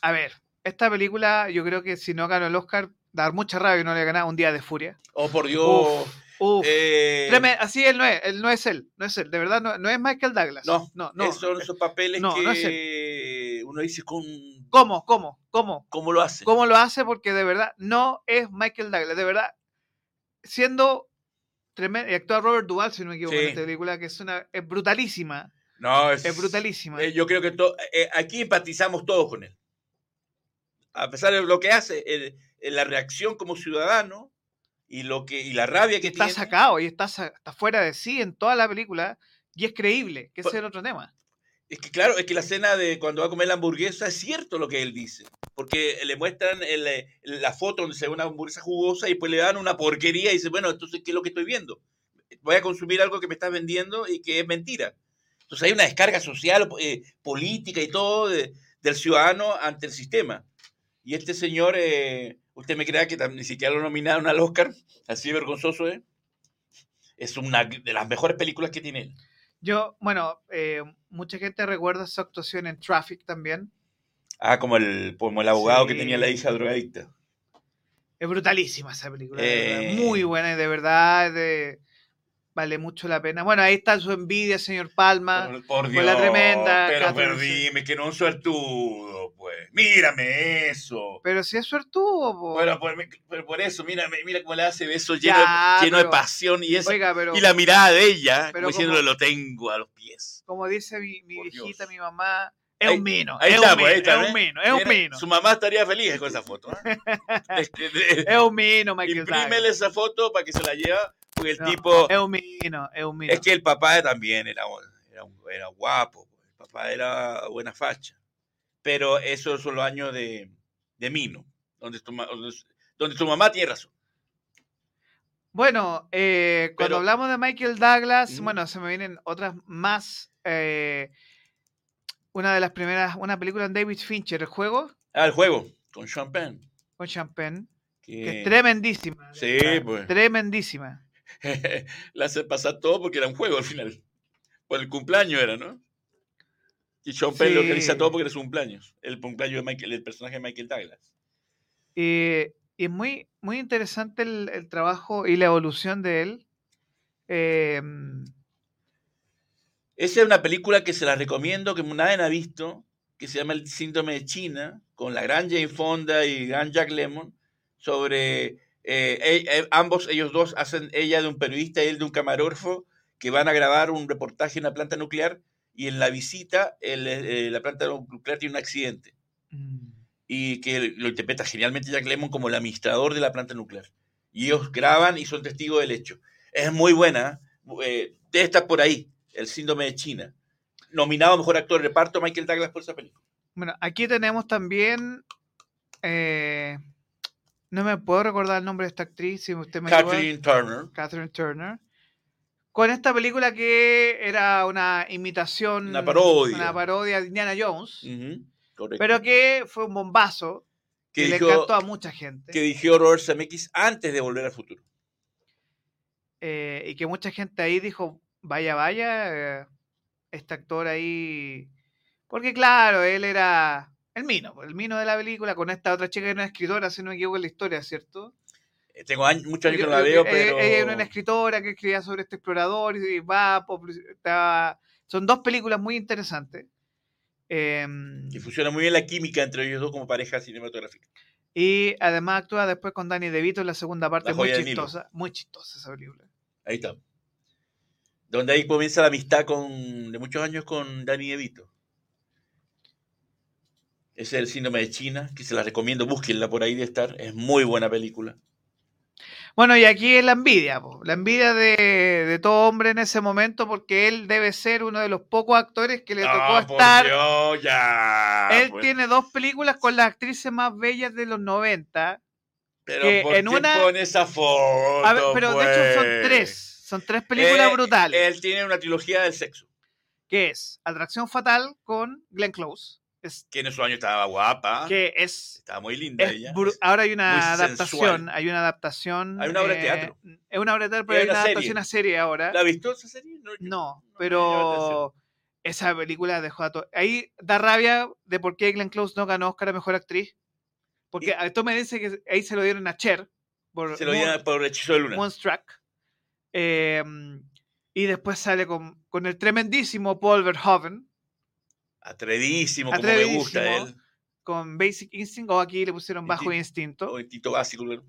a ver, esta película yo creo que si no ganó el Oscar, dar mucha rabia y no le ganaba un día de furia. Oh, por Dios. Uf, uf. Eh, así él no es, él no es él, no es él, de verdad no, no es Michael Douglas. No, no, no. esos son esos papeles no, que no uno dice con ¿Cómo? ¿Cómo? ¿Cómo? cómo lo hace. ¿Cómo lo hace? Porque de verdad no es Michael Douglas, de verdad. Siendo tremendo, y actúa Robert Duvall, si no me equivoco, en Sí. esta película, que es una es brutalísima, No, es, es brutalísima. eh, yo creo que to- eh, aquí empatizamos todos con él. A pesar de lo que hace, el- el- la reacción como ciudadano y lo que y la rabia que que está tiene. sacado y está, está fuera de sí en toda la película y es creíble, que ese es el otro tema. Es que claro, es que la escena de cuando va a comer la hamburguesa es cierto lo que él dice. Porque le muestran eh, la foto donde se ve una hamburguesa jugosa y pues le dan una porquería y dice, bueno, entonces, ¿qué es lo que estoy viendo? Voy a consumir algo que me estás vendiendo y que es mentira. Entonces hay una descarga social, eh, política y todo de- del ciudadano ante el sistema. Y este señor, eh, usted me crea que ni siquiera lo nominaron al Oscar, así vergonzoso es. Es una de las mejores películas que tiene él. Yo, bueno, eh, mucha gente recuerda su actuación en Traffic también. Ah, como el, como el abogado que tenía la hija drogadicta. Es brutalísima esa película. Eh. Muy buena y de verdad de- vale mucho la pena. Bueno, ahí está su envidia, señor Palma. Por, por con la tremenda Pero perdime, que no un suertudo, pues. Mírame eso. Pero si es suertudo, po. Bueno, por, pero por eso, mírame, mira cómo le hace beso lleno, Ya, lleno de pero- pasión y eso. Oiga, pero y la mirada de ella, pero como diciendo, como- lo tengo a los pies. como dice mi, mi viejita, Dios. mi mamá, es Ahí- un mino. Ahí es, está, un pues, ahí mino está. es un mino, es un mino. Su mamá estaría feliz con esa foto. ¿eh? De- Es un mino, Michael Imprímele esa foto para que se la lleve, porque el No, tipo... Es un mino, es un mino. Es que el papá también era, era, guapo, el papá era buena facha. Pero esos son los años de, de Mino, donde tu, donde, donde tu mamá tiene razón. Bueno, eh, cuando Pero- hablamos de Michael Douglas, bueno, se me vienen otras más. eh, una de las primeras, una película en David Fincher, el juego Ah, el juego, con Penn. con Champagne, que Que es tremendísima. de Sí, pues. Tremendísima. le hace pasar todo porque era un juego al final. Por el cumpleaños era, ¿no? Y Sean Penn Sí. lo organiza todo porque era su cumpleaños. El cumpleaños de Michael, el personaje de Michael Douglas. Eh, y es muy, muy interesante el, el trabajo y la evolución de él. Eh, Esa es una película que se la recomiendo, que nadie ha visto, que se llama El síndrome de China, con la gran Jane Fonda y gran Jack Lemmon, sobre eh, e- e- ambos, ellos dos hacen ella de un periodista y él de un camarógrafo, que van a grabar un reportaje en una planta nuclear y en la visita el, eh, la planta nuclear tiene un accidente mm, y que lo interpreta genialmente Jack Lemmon como el administrador de la planta nuclear. Y ellos graban y son testigos del hecho. Es muy buena, eh, debe estar por ahí, El síndrome de China. Nominado a Mejor Actor de Reparto Michael Douglas por esa película. bueno, aquí tenemos también. eh, no me puedo recordar el nombre de esta actriz, si usted me ayuda. Kathleen Turner. Catherine Turner. Con esta película que era una imitación. Una parodia. Una parodia de Indiana Jones. Correcto. Pero que fue un bombazo. que, Que le encantó a mucha gente. que dirigió Robert Zemeckis antes de Volver al Futuro. eh, y que mucha gente ahí dijo, vaya, vaya, eh, este actor ahí. Porque claro, él era el mino, pues, el mino de la película, con esta otra chica que era una escritora, si no me equivoco en la historia, ¿cierto? Eh, Tengo años- muchos años que no la veo, eh, pero... Ella era una escritora que escribía sobre este explorador y va, está- son dos películas muy interesantes. Em, que funciona muy bien la química entre ellos dos como pareja cinematográfica. y además actúa después con Danny DeVito en la segunda parte, La muy chistosa, muy chistosa esa película. Ahí está. Donde ahí comienza la amistad con, de muchos años con Danny DeVito. Ese es el síndrome de China, que se la recomiendo, búsquenla por ahí de estar. Es muy buena película. Bueno, y aquí es la envidia, po, la envidia de, de todo hombre en ese momento, porque él debe ser uno de los pocos actores que le tocó Ah, por estar. Dios, ya. él pues. tiene dos películas con las actrices más bellas de los 90. Pero que ¿por en qué una- pone esa foto? A ver, pero de hecho son pues? tres. Son tres películas Eh, brutales. Él tiene una trilogía del sexo. que es Atracción Fatal con Glenn Close. Es, Que en esos años estaba guapa. que es Estaba muy linda Es ella. ahora hay una adaptación, hay una adaptación. Hay una obra de eh, teatro. Es una obra de teatro, pero hay hay una adaptación a serie ahora. ¿La visto esa serie? No, yo- pero esa película dejó a todo. Ahí da rabia de por qué Glenn Close no ganó Oscar a Mejor Actriz. Porque Y- esto me dice que ahí se lo dieron a Cher. Por Se lo Moon- dieron por hechizo de luna. Moonstruck. Eh, y después sale con, con el tremendísimo Paul Verhoeven, Atrevidísimo, como me gusta él. con Basic Instinct, o aquí le pusieron Bajo Insti- Instinto. O el Tito Básico. claro.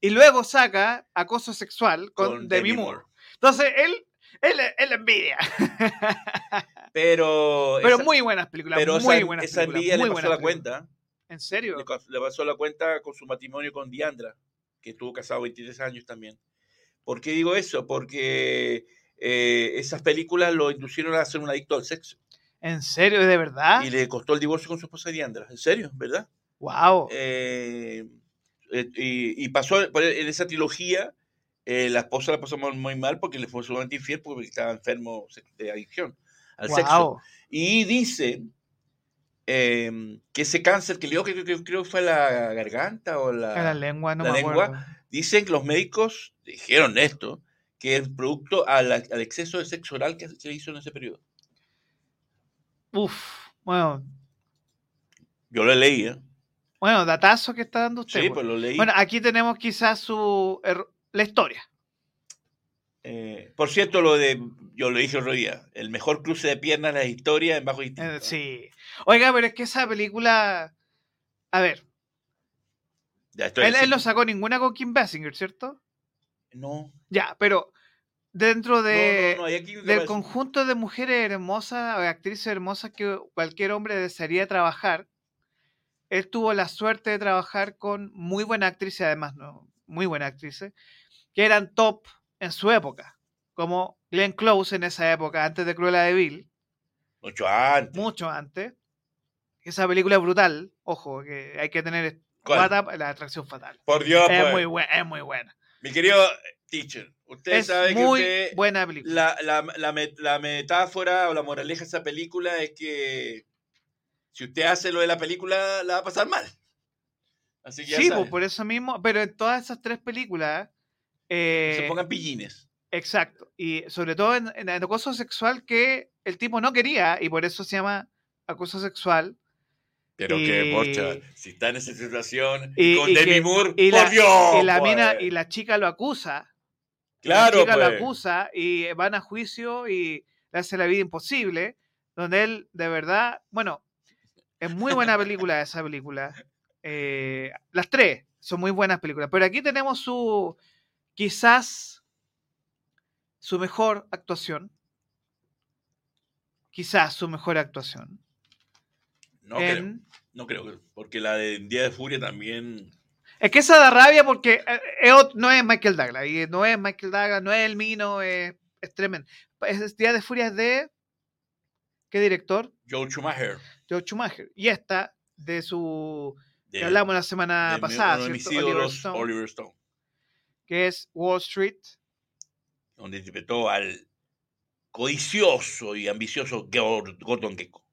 Y luego saca Acoso Sexual con, Con Demi Demi Moore. Moore. Entonces, él, él, él envidia. Pero. Pero esa- muy buenas películas, pero muy esa, buenas esa envidia muy le pasó la cuenta. ¿En serio? Le, le pasó la cuenta con su matrimonio con Diandra, que estuvo casado 23 años también. ¿Por qué digo eso? Porque eh, esas películas lo inducieron a ser un adicto al sexo. ¿En serio? ¿De verdad? Y le costó el divorcio con su esposa Diandra. ¿En serio? ¿Verdad? Wow. Eh, eh, y, y pasó por- en esa trilogía, eh, la esposa la pasó muy, mal porque le fue sumamente infiel porque estaba enfermo de adicción al sexo. wow. Y dice eh, que ese cáncer que le dio, que, que- que creo que fue la garganta o la, lengua, no la me lengua, acuerdo. Dicen que los médicos dijeron esto, que es producto al, al exceso de sexo oral que se hizo en ese periodo. Uf. Bueno, Yo lo leí, ¿eh? bueno, datazo que está dando usted. Sí, pues. pues lo leí. Bueno, aquí tenemos quizás su la historia. Eh, por cierto, lo de, yo lo dije otro día, el mejor cruce de piernas de la historia en Bajo Instinto. Eh, sí. Oiga, pero es que esa película. A ver, Ya él, él no sacó ninguna con Kim Basinger, ¿cierto? No, Ya, pero dentro de, no, no, no, hay aquí del conjunto de mujeres hermosas o actrices hermosas que cualquier hombre desearía trabajar, él tuvo la suerte de trabajar con muy buenas actrices, además, ¿no? Muy buenas actrices, que eran top en su época, como Glenn Close en esa época, antes de Cruella de Vil, mucho antes. mucho antes. Esa película es brutal, ojo, que hay que tener la atracción fatal. Por Dios, Es pues. muy, buena, es muy buena. mi querido teacher, usted Es sabe que usted, buena película. la, la, la, met- la metáfora o la moraleja de esa película es que si usted hace lo de la película, la va a pasar mal. Así que ya Sí, pues, por eso mismo, pero en todas esas tres películas, eh, se pongan pillines. exacto, y sobre todo en, en el acoso sexual que el tipo no quería, y por eso se llama acoso sexual, Pero y- que, porcha, si está en esa situación y- con y Demi que- Moore, y por la, Dios, y la mina, pues. y la chica lo acusa, Claro, la chica lo pues. acusa, y van a juicio y le hace la vida imposible, donde él, de verdad, bueno, es muy buena película esa película, eh, las tres son muy buenas películas, pero aquí tenemos su, quizás, su mejor actuación. Quizás su mejor actuación. No creo, no creo, porque la de Día de Furia también... Es que esa da rabia porque eh, no es Michael Douglas. Y no es Michael Douglas, no es el Mino, es, es tremendo. Es, es Día de Furia es de. ¿Qué director? Joe Schumacher. Joe Schumacher. Y esta, de su. De, que hablamos la semana de pasada, uno de. Oliver ídolos, Stone, Oliver Stone, que es Wall Street. donde interpretó al codicioso y ambicioso Gor- Gordon Gekko.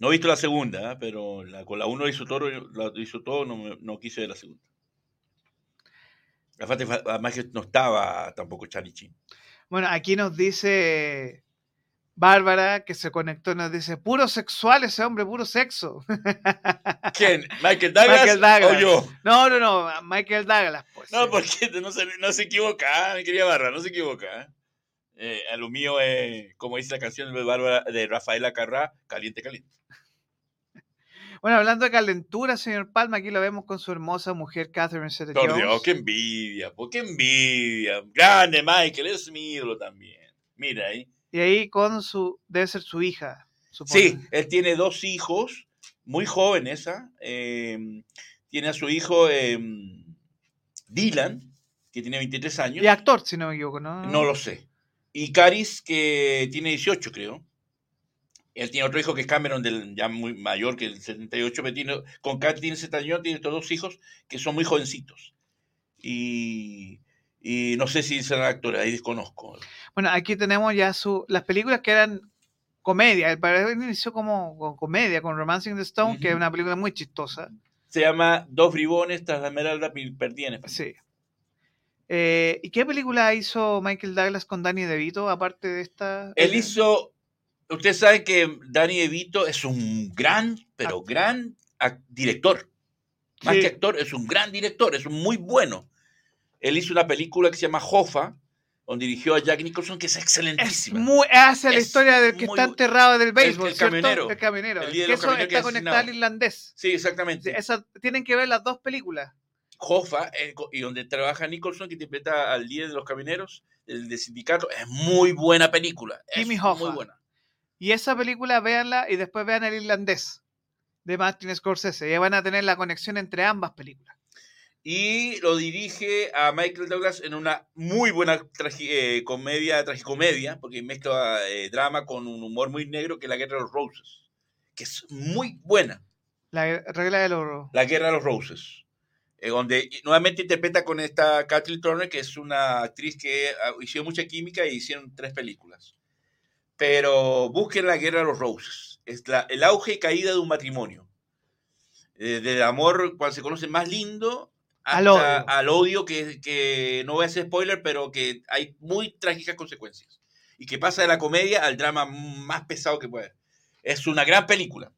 No he visto la segunda, ¿eh? pero la- con la uno hizo todo, la hizo todo no, quise ver la segunda. Además que no estaba tampoco Charlie Chin. Bueno, aquí nos dice Bárbara, que se conectó, nos dice: puro sexual ese hombre, puro sexo. ¿Quién? ¿Michael Douglas, Michael Douglas. o yo? No, no, no, Michael Douglas, pues. No, porque no se, no se equivoca, ¿eh? mi querida Barra, no se equivoca. ¿eh? Eh, a lo mío es, como dice la canción de, Bárbara, de Rafaela Carrá, caliente, caliente. Bueno, hablando de calentura, señor Palma, aquí lo vemos con su hermosa mujer Catherine Zeta Por. Dios, qué envidia, po, qué envidia. Grande Michael, es mi ídolo también. Mira ahí. Y ahí con su, debe ser su hija, supongo. Sí, él tiene dos hijos muy joven esa. eh, tiene a su hijo eh, Dylan, que tiene 23 años. Y actor, si no me equivoco, ¿no? No lo sé. Y Caris, que tiene 18, creo. Él tiene otro hijo que es Cameron, del, ya muy mayor que el 78, pero tiene, con Caris tiene 71, tiene estos dos hijos que son muy jovencitos. Y, y no sé si serán actores, ahí desconozco. Bueno, aquí tenemos ya su, las películas que eran comedia. El padre inició como con comedia, con Romancing the Stone, que es una película muy chistosa. Se llama Dos bribones tras la esmeralda perdida en España. Sí. Eh, ¿Y qué película hizo Michael Douglas con Danny DeVito, aparte de esta? Él hizo, ustedes saben que Danny DeVito es un gran, pero gran ac- director. Más Sí. que actor, es un gran director, es muy bueno. Él hizo una película que se llama Hoffa, donde dirigió a Jack Nicholson, que es Es excelentísima. muy, hace la Es historia del que muy está enterrado del béisbol, el ¿cierto? camionero. El camionero. El que eso está conectado al irlandés. Sí, exactamente. Esa- tienen que ver las dos películas. Hoffa, eh, y donde trabaja Nicholson, que interpreta al líder de los camioneros, el de sindicato, es muy buena película. Es Jimmy muy Hoffa. buena. Y esa película, véanla y después vean el irlandés de Martin Scorsese. Y van a tener la conexión entre ambas películas. Y lo dirige a Michael Douglas en una muy buena tragi- eh, comedia, tragicomedia, porque mezcla eh, drama con un humor muy negro, que es La Guerra de los Roses, que es muy buena, La regla del oro. La Guerra de los Roses, eh, donde nuevamente interpreta con esta Kathleen Turner, que es una actriz que ah, hicieron mucha química y hicieron tres películas. Pero busquen La Guerra de los Roses, es la- el auge y caída de un matrimonio, eh, del amor cuando se conoce más lindo Al hasta odio. al odio que, que no voy a hacer spoiler, pero que hay muy trágicas consecuencias. Y que pasa de la comedia al drama más pesado que puede. Es una gran película,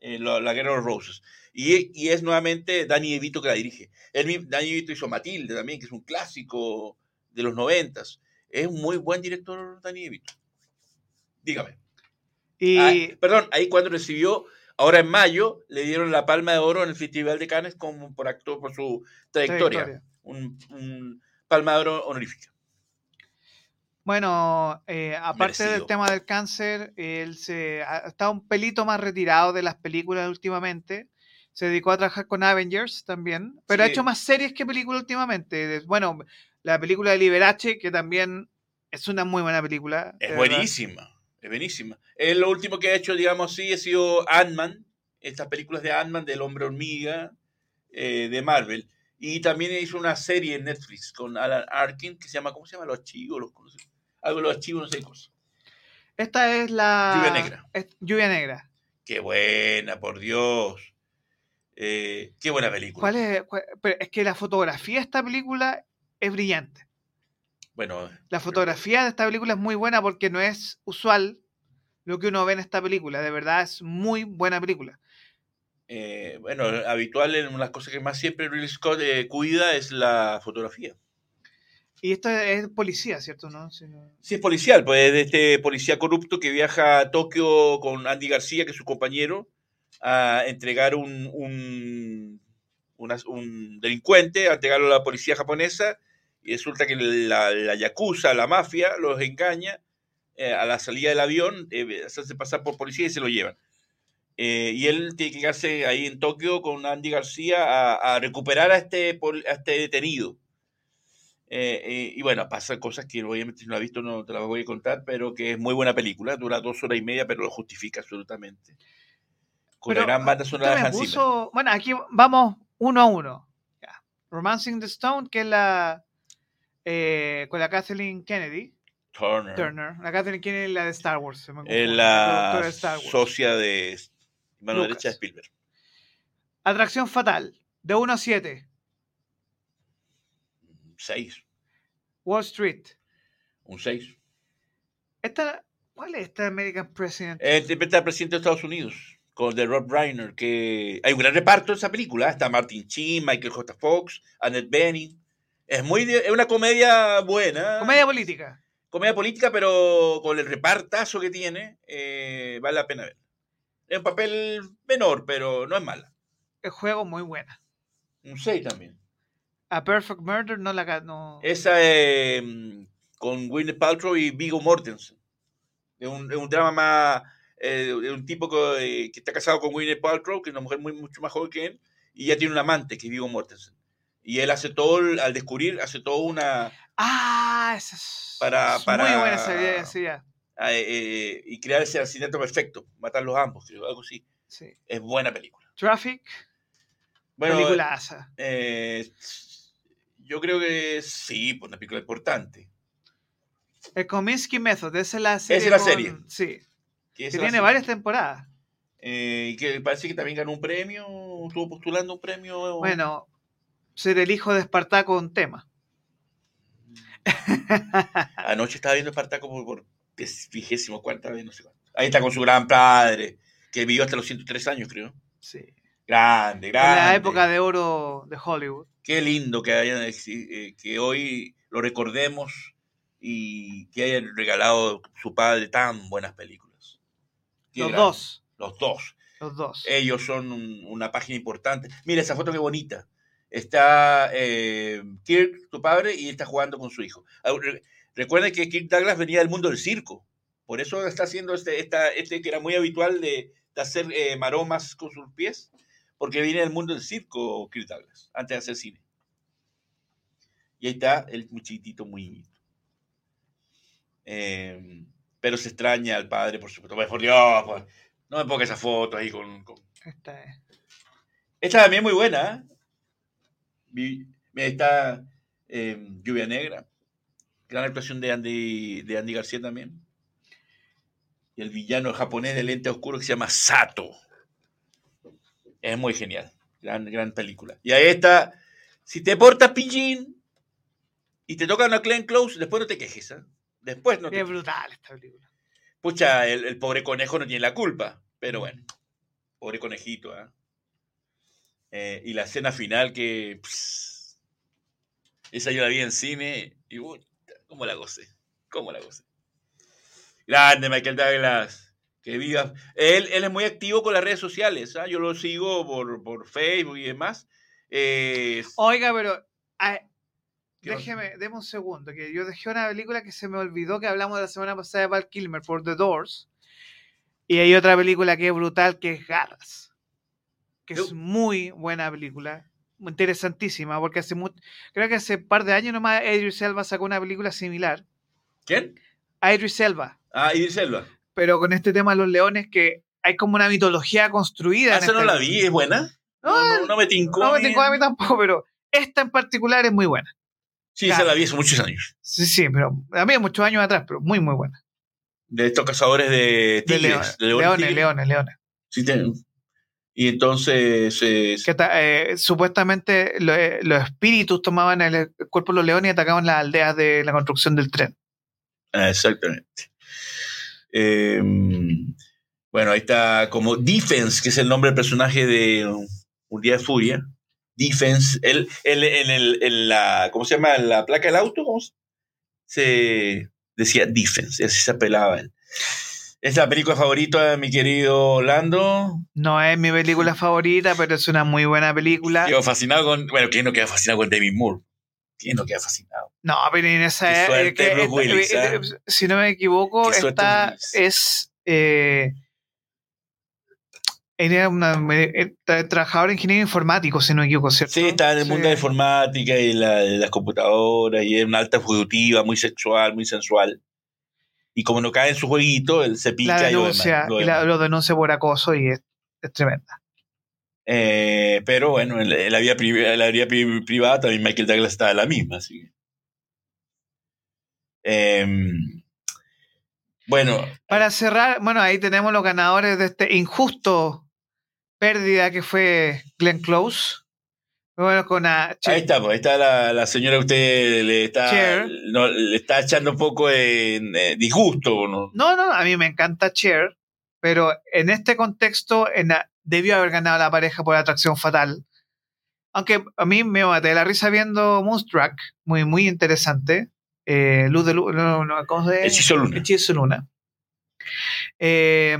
eh, lo- La Guerra de los Roses. Y, y es nuevamente Danny DeVito que la dirige. Mi- Danny DeVito hizo Matilde también, que es un clásico de los noventas. Es un muy buen director Danny DeVito. Dígame. Y Ah, perdón, ahí cuando recibió, ahora en mayo, le dieron la Palma de Oro en el Festival de Cannes como por actor, por su trayectoria. trayectoria. Un, un Palma de Oro honorífica. Bueno, eh, aparte del tema del cáncer, él se ha está un pelito más retirado de las películas últimamente. Se dedicó a trabajar con Avengers también, pero ha hecho más series que películas últimamente. Bueno, la película de Liberace, que también es una muy buena película. Es verdad. Es buenísima. Él lo último que ha hecho, digamos así, ha sido Ant-Man, estas películas de Ant-Man, del hombre hormiga, eh, de Marvel. Y también hizo una serie en Netflix con Alan Arkin que se llama, ¿cómo se llama? Los archivos, los, algo de los archivos, no sé qué cosa. Esta es la. Lluvia Negra. es- Lluvia Negra. Qué buena, por Dios. Eh, qué buena película. ¿Cuál es? cuál- pero es que la fotografía de esta película es brillante. Bueno, La fotografía de esta película es muy buena porque no es usual lo que uno ve en esta película. De verdad es muy buena película. eh, bueno, habitual en las cosas que más siempre Ridley Scott eh, cuida es la fotografía. Y esto es policía, ¿cierto? ¿No? Sí, es policial, pues es de este policía corrupto que viaja a Tokio con Andy García, que es su compañero, a entregar un, un, una- un delincuente, a entregarlo a la policía japonesa, y resulta que la, la yakuza, la mafia, los engaña eh, a la salida del avión, eh, se hace pasar por policía y se lo llevan. Eh, y él tiene que quedarse ahí en Tokio con Andy García a, a recuperar a este, a este detenido. Y bueno, pasan cosas que obviamente si no la has visto no te las voy a contar, pero que es muy buena película, dura dos horas y media, pero lo justifica absolutamente. Con Pero, la gran banda sonora de Hans puso- Bueno, aquí vamos uno a uno. Romancing the Stone, que es la. Eh, con la Kathleen Kennedy. Turner. Turner. La Kathleen Kennedy, la de Star Wars. me Es confunde, la de Star Wars. socia de mano Lucas. derecha de Spielberg. Atracción fatal. De 1 a 7. Un 6. Wall Street. Un 6. Esta, ¿Cuál es esta American President? Eh, interpreta al presidente de Estados Unidos, con de Rob Reiner, que hay un gran reparto en esa película. Está Martin Sheen, Michael J. Fox, Annette Bening. Es muy es una comedia buena. Comedia política. comedia política, pero con el repartazo que tiene, eh, vale la pena ver. Es un papel menor, pero no es mala. El juego muy buena. Un 6 también. A Perfect Murder no la. No, Esa eh, con Gwyneth Paltrow y Viggo Mortensen. Es un, es un drama más eh, de un tipo que, que está casado con Gwyneth Paltrow, que es una mujer muy, mucho más joven que él, y ya tiene un amante, que es Viggo Mortensen. Y él hace todo, al descubrir, hace todo una... Ah, esa es Para- muy buena esa idea, esa idea. eh, eh, y crear ese asesinato perfecto, matarlos ambos, creo, algo así. Sí. Es buena película. Traffic, Bueno, peliculaza. eh, yo creo que sí, pues una película importante. El Kominsky Method, esa es la serie. es la con- serie. Sí, Que que esa tiene varias temporadas. eh, y que parece que también ganó un premio, estuvo postulando un premio. Bueno, ser el hijo de Espartaco un tema. Anoche estaba viendo Espartaco por, por vigésimo cuarta vez, no sé cuánto. Ahí está con su gran padre, que vivió hasta los 103 años, creo. Sí. Grande, En grande. la época de oro de Hollywood. Qué lindo que, hayan, eh, que hoy lo recordemos y que hayan regalado su padre tan buenas películas. Qué Los grande. dos. Los dos. Los dos. Ellos son un- una página importante. Mira esa foto qué bonita. Está eh, Kirk, tu padre, y está jugando con su hijo. Re- Recuerden que Kirk Douglas venía del mundo del circo. Por eso está haciendo este, esta, este que era muy habitual de, de hacer eh, maromas con sus pies. Porque viene del mundo del circo Kirk Douglas, antes de hacer cine. Y ahí está el muchitito muy eh, pero se extraña al padre, por supuesto. Pues, por Dios, pues, no me ponga esa foto ahí con- con, Esta es. esta también es muy buena. Mira, está eh, Lluvia Negra. Gran actuación de Andy, de Andy García también. Y el villano japonés de lente oscuro que se llama Sato. Es muy genial. Gran, gran película. Y ahí está. Si te portas pillín y te toca una Clean Close, después no te quejes. ¿eh? Después no te Es brutal esta película. Pucha, el, el pobre conejo no tiene la culpa, pero bueno, pobre conejito, ¿ah? Eh, y la escena final que... esa yo la vi en cine y... ¿Cómo la gocé? ¿Cómo la gocé? Grande Michael Douglas. Que viva. Él, él es muy activo con las redes sociales. ¿ah? Yo lo sigo por, por Facebook y demás. Eh, Oiga, pero. déjeme, deme un segundo, que yo dejé una película que se me olvidó que hablamos la semana pasada de Val Kilmer por The Doors. Y hay otra película que es brutal, que es Garras. Que es muy buena película. Interesantísima, porque hace mucho, creo que hace un par de años nomás Idris Elba sacó una película similar. ¿Quién? Idris Elba. Ah, Idris Elba. Pero con este tema de los leones, que hay como una mitología construida. Ah, esa no la vi, ¿es buena? No, No, no, me tincó. No me tengo a mí tampoco, pero esta en particular es muy buena. Sí, esa la vi hace muchos años. Sí, sí, pero a mí muchos años atrás, pero muy, muy buena. De estos cazadores de De tigres. leones, de leones, leones, leones. Sí, Y entonces. eh, Que eh, supuestamente lo- eh, los espíritus tomaban el, cuerpo de los leones y atacaban las aldeas de la construcción del tren. ah, exactamente. Eh, bueno, ahí está como Defense, que es el nombre del personaje de Un Día de Furia. Defense. Él, él- en, el, en la. ¿Cómo se llama? En la placa del auto. ¿cómo se- se decía Defense. Así se apelaba él. Es la película favorita de mi querido Lando. No es mi película favorita, pero es una muy buena película. Quedo fascinado con. Bueno, ¿quién no queda fascinado con David Moore? ¿Quién no queda fascinado? No, pero en esa suerte, que Bruce esta- Willis, eh, ¿ah? eh, si no me equivoco, esta es eh, era una eh, tra- trabajador ingeniero informático, si no me equivoco, ¿cierto? Sí, está en el Sí. mundo de la informática y la, de las computadoras y es una alta ejecutiva, muy sexual, muy sensual. Y como no cae en su jueguito, él se pica la y lo demás, lo y la- demás. lo denuncia por acoso y es, es tremenda. Eh, pero bueno, en la, en la vida, en la vida pri- privada también Michael Douglas está la misma. Así. Em, bueno, Para cerrar, bueno, ahí tenemos los ganadores de este injusto pérdida que fue Glenn Close. Bueno, con a- ahí está, pues, ahí está la, la señora que usted le está, no, le está echando un poco de eh, disgusto. ¿no? No, no, a mí me encanta Cher, pero en este contexto en la- debió haber ganado la pareja por atracción fatal. Aunque a mí me maté de la risa viendo Moonstruck, muy, muy interesante. Eh, Luz de Luz, no, no, ¿cómo se Hechizo Luna. Hechizo Luna. Eh,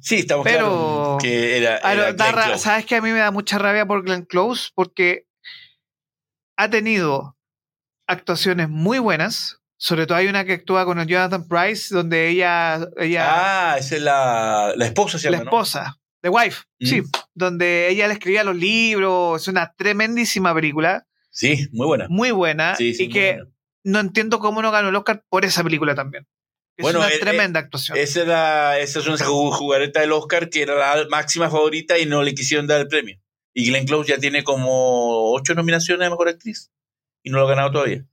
Sí, estamos Pero- que era, da. ¿Sabes que a mí me da mucha rabia por Glenn Close? Porque ha tenido actuaciones muy buenas, Sobre todo hay una que actúa con el Jonathan Price, donde ella, ella Ah, esa es la, la esposa, se la esposa, The Wife, Mm. sí, donde ella le escribía los libros, es una tremendísima película, Sí, muy buena. muy buena, Sí, sí, y muy que buena. no entiendo cómo no ganó el Oscar por esa película también. Es Bueno, una eh, tremenda actuación. Esa, era, esa es una ju- jugareta del Oscar que era la máxima favorita y no le quisieron dar el premio. Y Glenn Close ya tiene como ocho nominaciones a Mejor Actriz y no lo ha ganado todavía.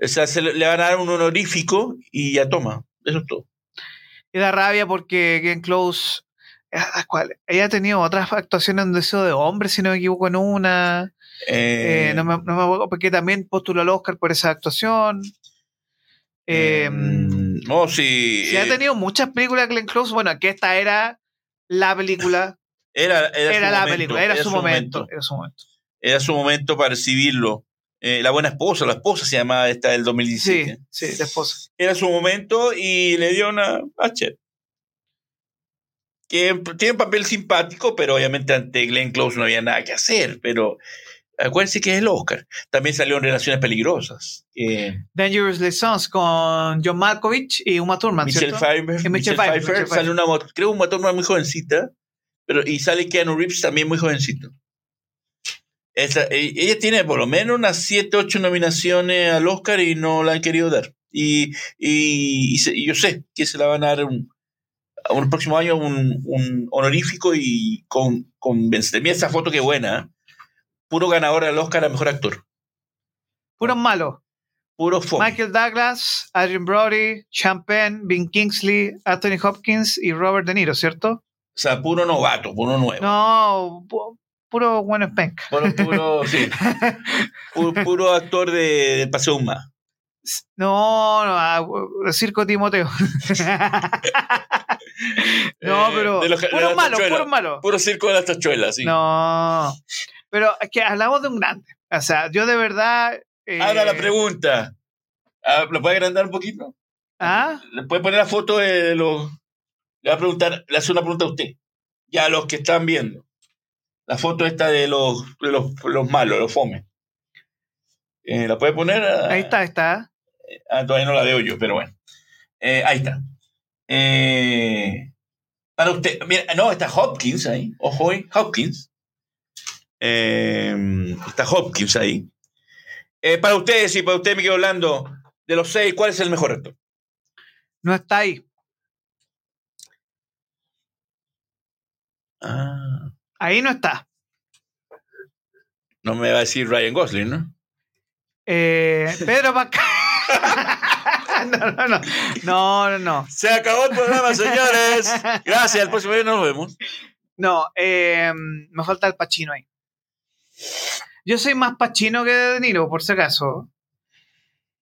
O sea, se le, le van a dar un honorífico y ya toma. Eso es todo. Y da rabia porque Glenn Close, ella ha tenido otras actuaciones en Deseo de Hombre, si no me equivoco, en una. Eh, Eh, no, me, no me acuerdo, porque también postuló al Oscar por esa actuación. Eh, mm, no, sí. sí, ha eh, tenido muchas películas Glenn Close. Bueno, que esta era la película, era, era, la momento, película, era, su momento, Era su momento. Era su momento para recibirlo. Eh, la buena esposa, la esposa se llamaba esta del Sí, 2017. sí, la esposa. era su momento y le dio una Cher. Que tiene un papel simpático, pero obviamente ante Glenn Close no había nada que hacer. Pero acuérdense que es el Oscar. También salió en Relaciones Peligrosas. Eh, Dangerous Lessons con John Malkovich y Uma Thurman, Michelle ¿cierto? Pfeiffer, Michelle Michelle Pfeiffer, sale una, creo una Thurman muy jovencita, pero y sale Keanu Reeves también muy jovencito. Esa- e- ella tiene por lo menos unas 7, 8 nominaciones al Oscar y no la han querido dar. Y, y- y se- y yo sé que se la van a dar un, un próximo año un, un honorífico y con, con Mira esa foto que buena. Puro ganador al Oscar a mejor actor. Puros malos. Puro fome. Michael Douglas, Adrian Brody, Penn, Ben Kingsley, Anthony Hopkins y Robert De Niro, ¿cierto? O sea, puro novato, puro nuevo. No, pu- puro bueno penca. Puro, puro, sí. Pu- puro actor de, del Paseo Humá. No, no, ah, Circo Timoteo. no, Eh, pero de los- de puro malo, puro malo. Puro circo de las tachuelas, sí. No, pero es que hablamos de un grande. O sea, yo de verdad. eh, Ahora la pregunta. Ah, ¿Lo puede agrandar un poquito? ¿Ah? ¿Le puede poner la foto de los... Le va a preguntar, le hace una pregunta a usted. Ya a los que están viendo. La foto esta de los, de los, los malos, los fome. Eh, ¿La puede poner? Ah, Ahí está, está. Ah, todavía no la veo yo, pero bueno. Eh, ahí está. Eh, para usted, mira, no, está Hopkins ahí. Ojo, Hopkins. Eh, está Hopkins ahí. Eh, para ustedes, y para usted, Miguel Orlando, de los seis, ¿cuál es el mejor actor? No está ahí. Ah, Ahí no está. no me va a decir Ryan Gosling, ¿no? Eh, Pedro Pascal. no, no, no. No, no, no. Se acabó el programa, señores. Gracias, el próximo día nos vemos. No, eh, me falta el Pachino ahí. Yo soy más Pachino que De Niro, por si acaso.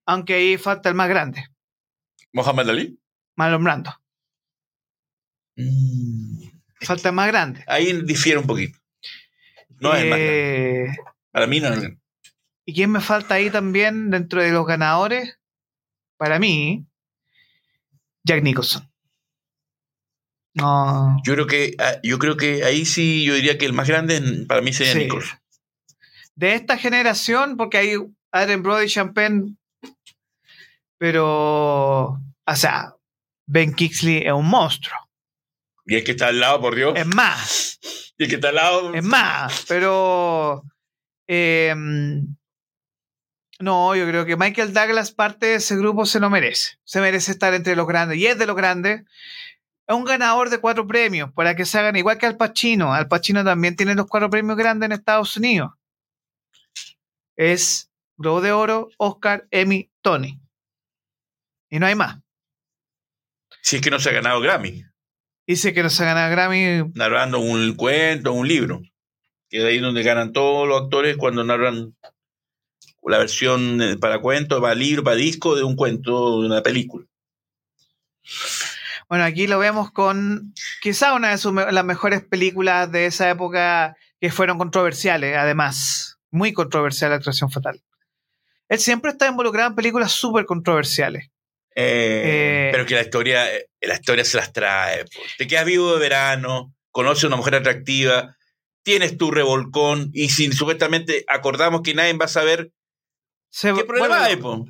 Aunque ahí falta el más grande, Mohamed Ali. Marlon Brando. Mm, Falta el más grande. Ahí difiere un poquito. No es el más grande. Eh, Para mí no es el ¿Y quién me falta ahí también dentro de los ganadores? Para mí, Jack Nicholson. No. Yo creo que ah, yo creo que ahí sí yo diría que el más grande para mí sería Sí. Nicholson. De esta generación, porque hay Adrien Brody, Champagne, pero, o sea, Ben Kingsley es un monstruo. Y el que está al lado, por Dios. Es más, Y el que está al lado. es más, pero eh, no, yo creo que Michael Douglas, parte de ese grupo, se lo merece. Se merece estar entre los grandes. Y es de los grandes. Es un ganador de cuatro premios, para que se hagan igual que Al Pacino. Al Pacino también tiene los cuatro premios grandes en Estados Unidos. Es Globo de Oro, Oscar, Emmy, Tony. Y no hay más. Si es que no se ha ganado Grammy. Dice que no se ha ganado Grammy. Narrando un cuento, un libro. Que es ahí donde ganan todos los actores cuando narran la versión eh, para cuento, para libro, para disco de un cuento, de una película. Bueno, aquí lo vemos con quizá una de sus las mejores películas de esa época que fueron controversiales, además. Muy controversial la actuación fatal. Él siempre está involucrado en películas súper controversiales. Eh, Eh. pero que la historia, eh, la historia se las trae. Te quedas vivo de verano, conoces a una mujer atractiva, tienes tu revolcón y si supuestamente acordamos que nadie va a saber, Se- ¿qué problema bueno, hay? po?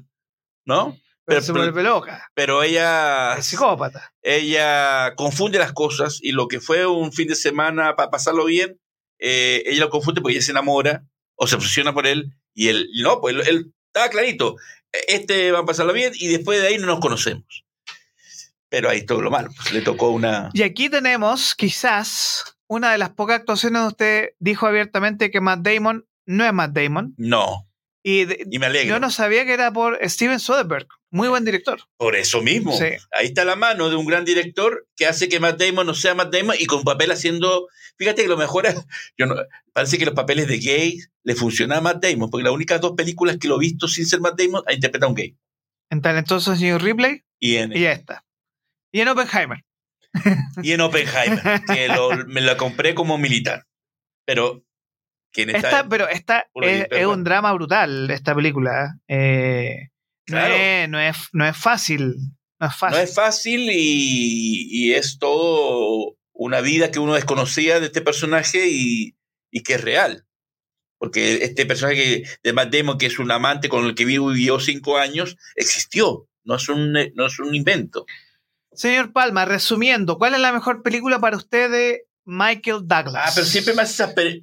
¿No? Pero Pero- se vuelve loca. Pero ella, Es psicópata. ella confunde las cosas y lo que fue un fin de semana para pasarlo bien, eh, ella lo confunde porque ella se enamora o se obsesiona por él y él, no, pues él, él estaba clarito, este va a pasarlo bien y después de ahí no nos conocemos. Pero ahí todo lo malo, pues, le tocó una... Y aquí tenemos quizás una de las pocas actuaciones donde usted dijo abiertamente que Matt Damon no es Matt Damon. No, Y, de- y me alegro. yo no sabía que era por Steven Soderbergh. Muy buen director. Por eso mismo. Sí. Ahí está la mano de un gran director que hace que Matt Damon no sea Matt Damon y con papel haciendo. Fíjate que lo mejor es. Yo no, parece que los papeles de gay le funcionan a Matt Damon, porque las únicas dos películas que lo he visto sin ser Matt Damon ha interpretado a un gay. En Talentoso Señor Ripley Y en, y ya está. Y en Oppenheimer. y en Oppenheimer, que lo- me la compré como militar. Pero. Pero esta es, un drama brutal, esta película. Eh, no, es, no, es, no es fácil. No es no fácil. es fácil y, y es todo una vida que uno desconocía de este personaje y, y que es real. Porque este personaje de Matt Damon, que es un amante con el que vivió cinco años, existió. No es un, no es un invento. Señor Palma, resumiendo, ¿cuál es la mejor película para usted de Michael Douglas? Ah, pero siempre me hace esas, pre-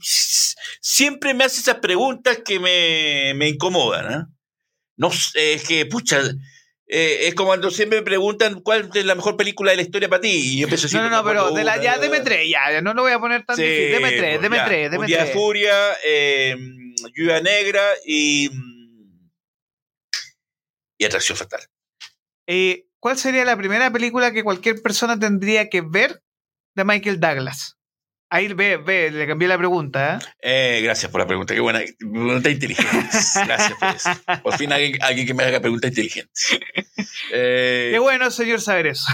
siempre me hace esas preguntas que me, me incomodan. ¿ah? No sé, es que, pucha, eh, es como cuando siempre me preguntan cuál es la mejor película de la historia para ti. Y yo empiezo No, no, no, pero de la, ya, deme tres, ya, no lo voy a poner tan Sí, difícil. Deme tres, pues, deme ya. tres, deme Un día de tres. furia, eh, lluvia negra y, mm, y atracción fatal. Eh, ¿Cuál sería la primera película que cualquier persona tendría que ver de Michael Douglas? Ahí ve, ve, le cambié la pregunta. ¿eh? Eh, gracias por la pregunta, qué buena pregunta inteligente. Gracias por eso. Por fin alguien, alguien que me haga preguntas inteligentes. Eh, Qué bueno, señor, saber eso.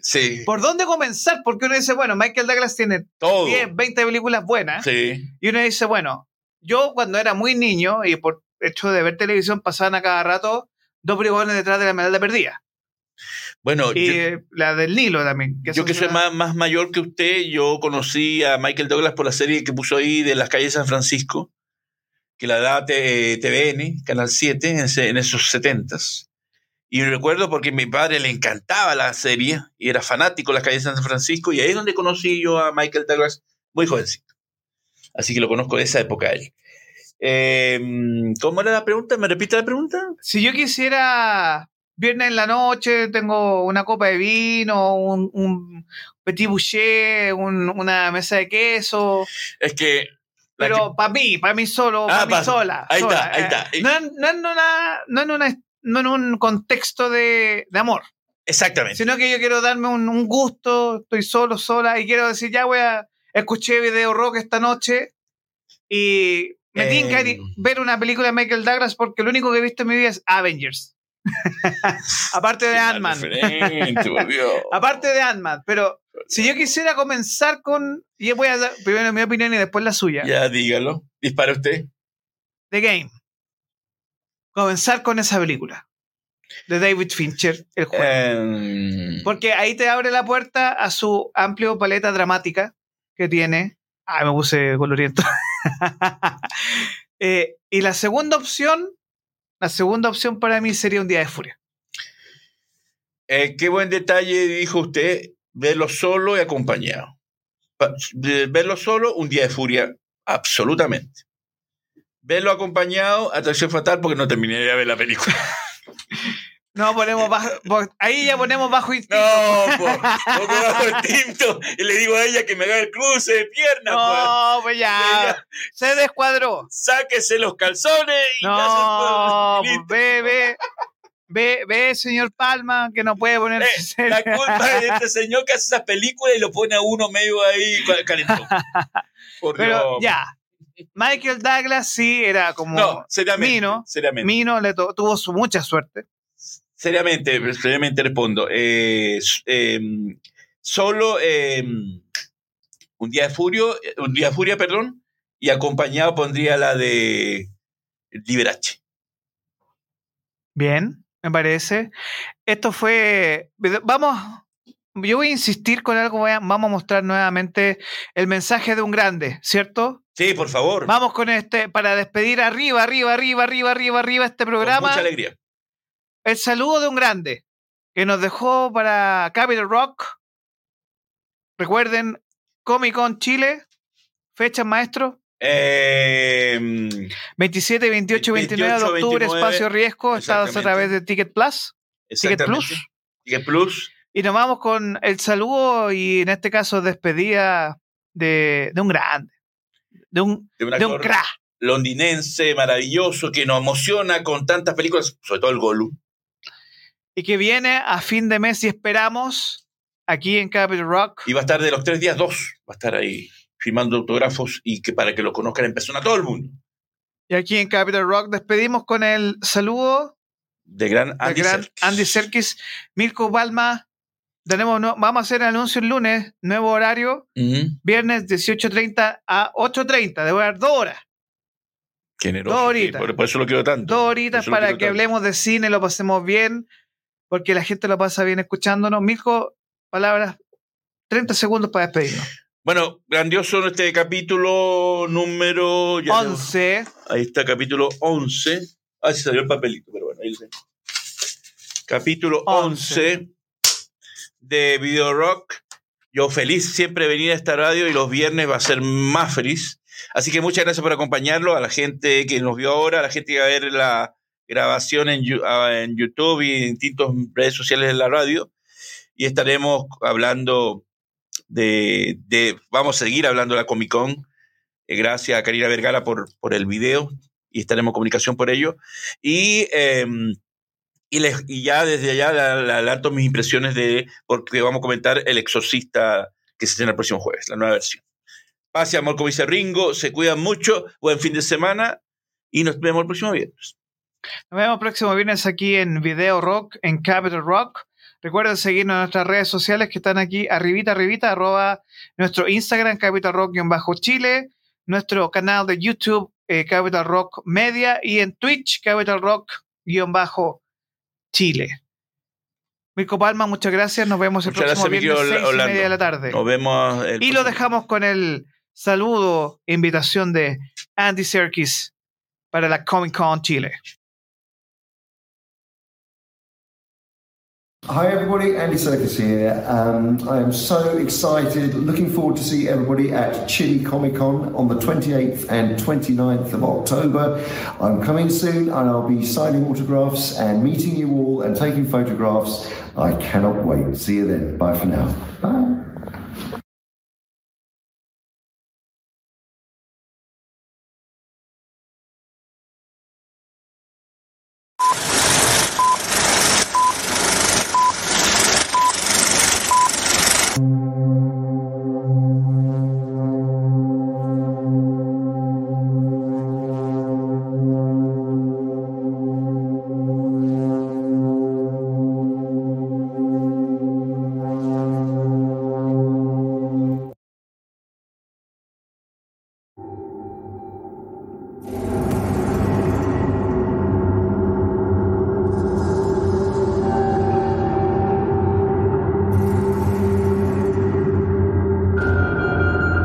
sí, ¿Por dónde comenzar? Porque uno dice, bueno, Michael Douglas tiene todo. 10, 20 películas buenas. Sí, Y uno dice, bueno, yo cuando era muy niño y por hecho de ver televisión pasaban a cada rato dos bribones detrás de la medalla perdida. Bueno, Y yo, eh, la del Nilo también. yo que soy más, más mayor que usted, yo conocí a Michael Douglas por la serie que puso ahí de las calles de San Francisco, que la da T- TVN, Canal 7, en, ese- en esos setentas. Y recuerdo porque a mi padre le encantaba la serie y era fanático de las calles de San Francisco, y ahí es donde conocí yo a Michael Douglas muy jovencito. Así que lo conozco de esa época a él. Eh, ¿Cómo era la pregunta? ¿Me repite la pregunta? Si yo quisiera viernes en la noche, tengo una copa de vino, un, un petit boucher, un- una mesa de queso, Es que. pero para mí, para mí solo, Ah, para mí pa- sola. ahí sola. está, ahí está. Eh, No, en- no en una, no en una- no en un contexto de, de amor, que- exactamente. sino que yo quiero darme un, un gusto, estoy solo, sola, y quiero decir, ya voy a, escuché video rock esta noche y me Eh. tinca ver una película de Michael Douglas porque lo único que he visto en mi vida es Avengers. Aparte de Ant-Man. Aparte de Ant-Man. Pero si yo quisiera comenzar con. Y voy a dar primero mi opinión y después la suya. Ya dígalo. Dispara usted. The Game. Comenzar con esa película. De David Fincher, el juego. Em, Porque ahí te abre la puerta a su amplio paleta dramática que tiene. Ah, me puse coloriento. Eh, y la segunda opción, la segunda opción para mí sería un día de furia. eh, qué buen detalle dijo usted. Verlo solo y acompañado. Verlo solo, un día de furia, absolutamente. Verlo acompañado, atracción fatal, porque no terminé de ver la película. No, ponemos bajo, ahí ya ponemos bajo instinto. No, po, pongo bajo instinto y le digo a ella que me haga el cruce de piernas. No, pues ya. Ella- Se descuadró. Sáquese los calzones y ya No, se pues ve, ve. Ve, ve, señor Palma, que no puede Eh, ponerse La culpa es de este señor que hace esas películas y lo pone a uno medio ahí ca- calentón. Por Pero Dios. ya. Michael Douglas sí era como. No, seriamente. Mino. seriamente. Mino le tuvo su mucha suerte. Seriamente, seriamente respondo. Eh, eh, solo eh, un día de furio, un día de furia, perdón, y acompañado pondría la de Liberace. Bien, me parece. Esto fue. Vamos. Yo voy a insistir con algo. a- vamos a mostrar nuevamente el mensaje de un grande, ¿cierto? Sí, por favor. Vamos con este para despedir arriba, arriba, arriba, arriba, arriba, arriba este Con programa. mucha alegría. El saludo de un grande que nos dejó para Capital Rock. Recuerden, Comic Con Chile, fecha maestro. Eh, 27, 28, 29 de 28, octubre, 29, Espacio Riesgo, estados a través de Ticket Plus. Ticket. Plus. Ticket Plus. Y nos vamos con el saludo y en este caso despedida de, de un grande, de un, De un de un actor crack. londinense maravilloso que nos emociona con tantas películas, sobre todo el Gollum. Y que viene a fin de mes y esperamos aquí en Capital Rock. Y va a estar de los tres días, dos. Va a estar ahí firmando autógrafos y que para que lo conozcan en persona todo el mundo. Y aquí en Capital Rock despedimos con el saludo De gran Andy gran Serkis. Andy Serkis, Mirko Palma. Tenemos, no- vamos a hacer el anuncio el lunes, nuevo horario, Ujú. viernes 18.30 a 8.30, de dar dos horas. Generoso. Dos horitas. por, por eso lo quiero tanto. Dos horitas para que tanto. hablemos de cine, lo pasemos bien, porque la gente lo pasa bien escuchándonos. Mirko, palabras, 30 segundos para despedirnos. Bueno, grandioso este capítulo número ya tengo- 11. Ahí está, capítulo 11. Ah, se salió el papelito, pero bueno, ahí lo tengo. Capítulo 11 11. de Video Rock. Yo feliz siempre venir a esta radio y los viernes va a ser más feliz. Así que muchas gracias por acompañarlo, a la gente que nos vio ahora, a la gente que va a ver la grabación ah, en YouTube y en distintas redes sociales de la radio. Y estaremos hablando de, vamos a seguir hablando de la Comic Con. Eh, gracias a Karina Vergara por, el video y estaremos en comunicación por ello. Y, eh, y, ya desde allá adelanto mis impresiones de, porque vamos a comentar El Exorcista que se estrena el próximo jueves, la nueva versión. Paz y amor, como dice Ringo, se cuidan mucho, buen fin de semana y nos vemos el próximo viernes. Nos vemos el próximo viernes aquí en Video Rock, en Capital Rock. Recuerden seguirnos en nuestras redes sociales que están aquí arribita, arribita, arroba nuestro Instagram, Capital Rock-Chile, nuestro canal de YouTube, eh, Capital Rock Media, y en Twitch, Capital Rock-Chile. Mirko Palma, muchas gracias. Nos vemos el Muchas próximo gracias, viernes, seis y media de la tarde. Nos vemos el Y lo dejamos con el saludo, e invitación de Andy Serkis para la Comic Con Chile. Hi everybody, Andy Serkis here. Um, I am so excited, looking forward to see everybody at Chile Comic Con on the 28th and 29th of October. I'm coming soon and I'll be signing autographs and meeting you all and taking photographs. I cannot wait. See you then. Bye for now. Bye.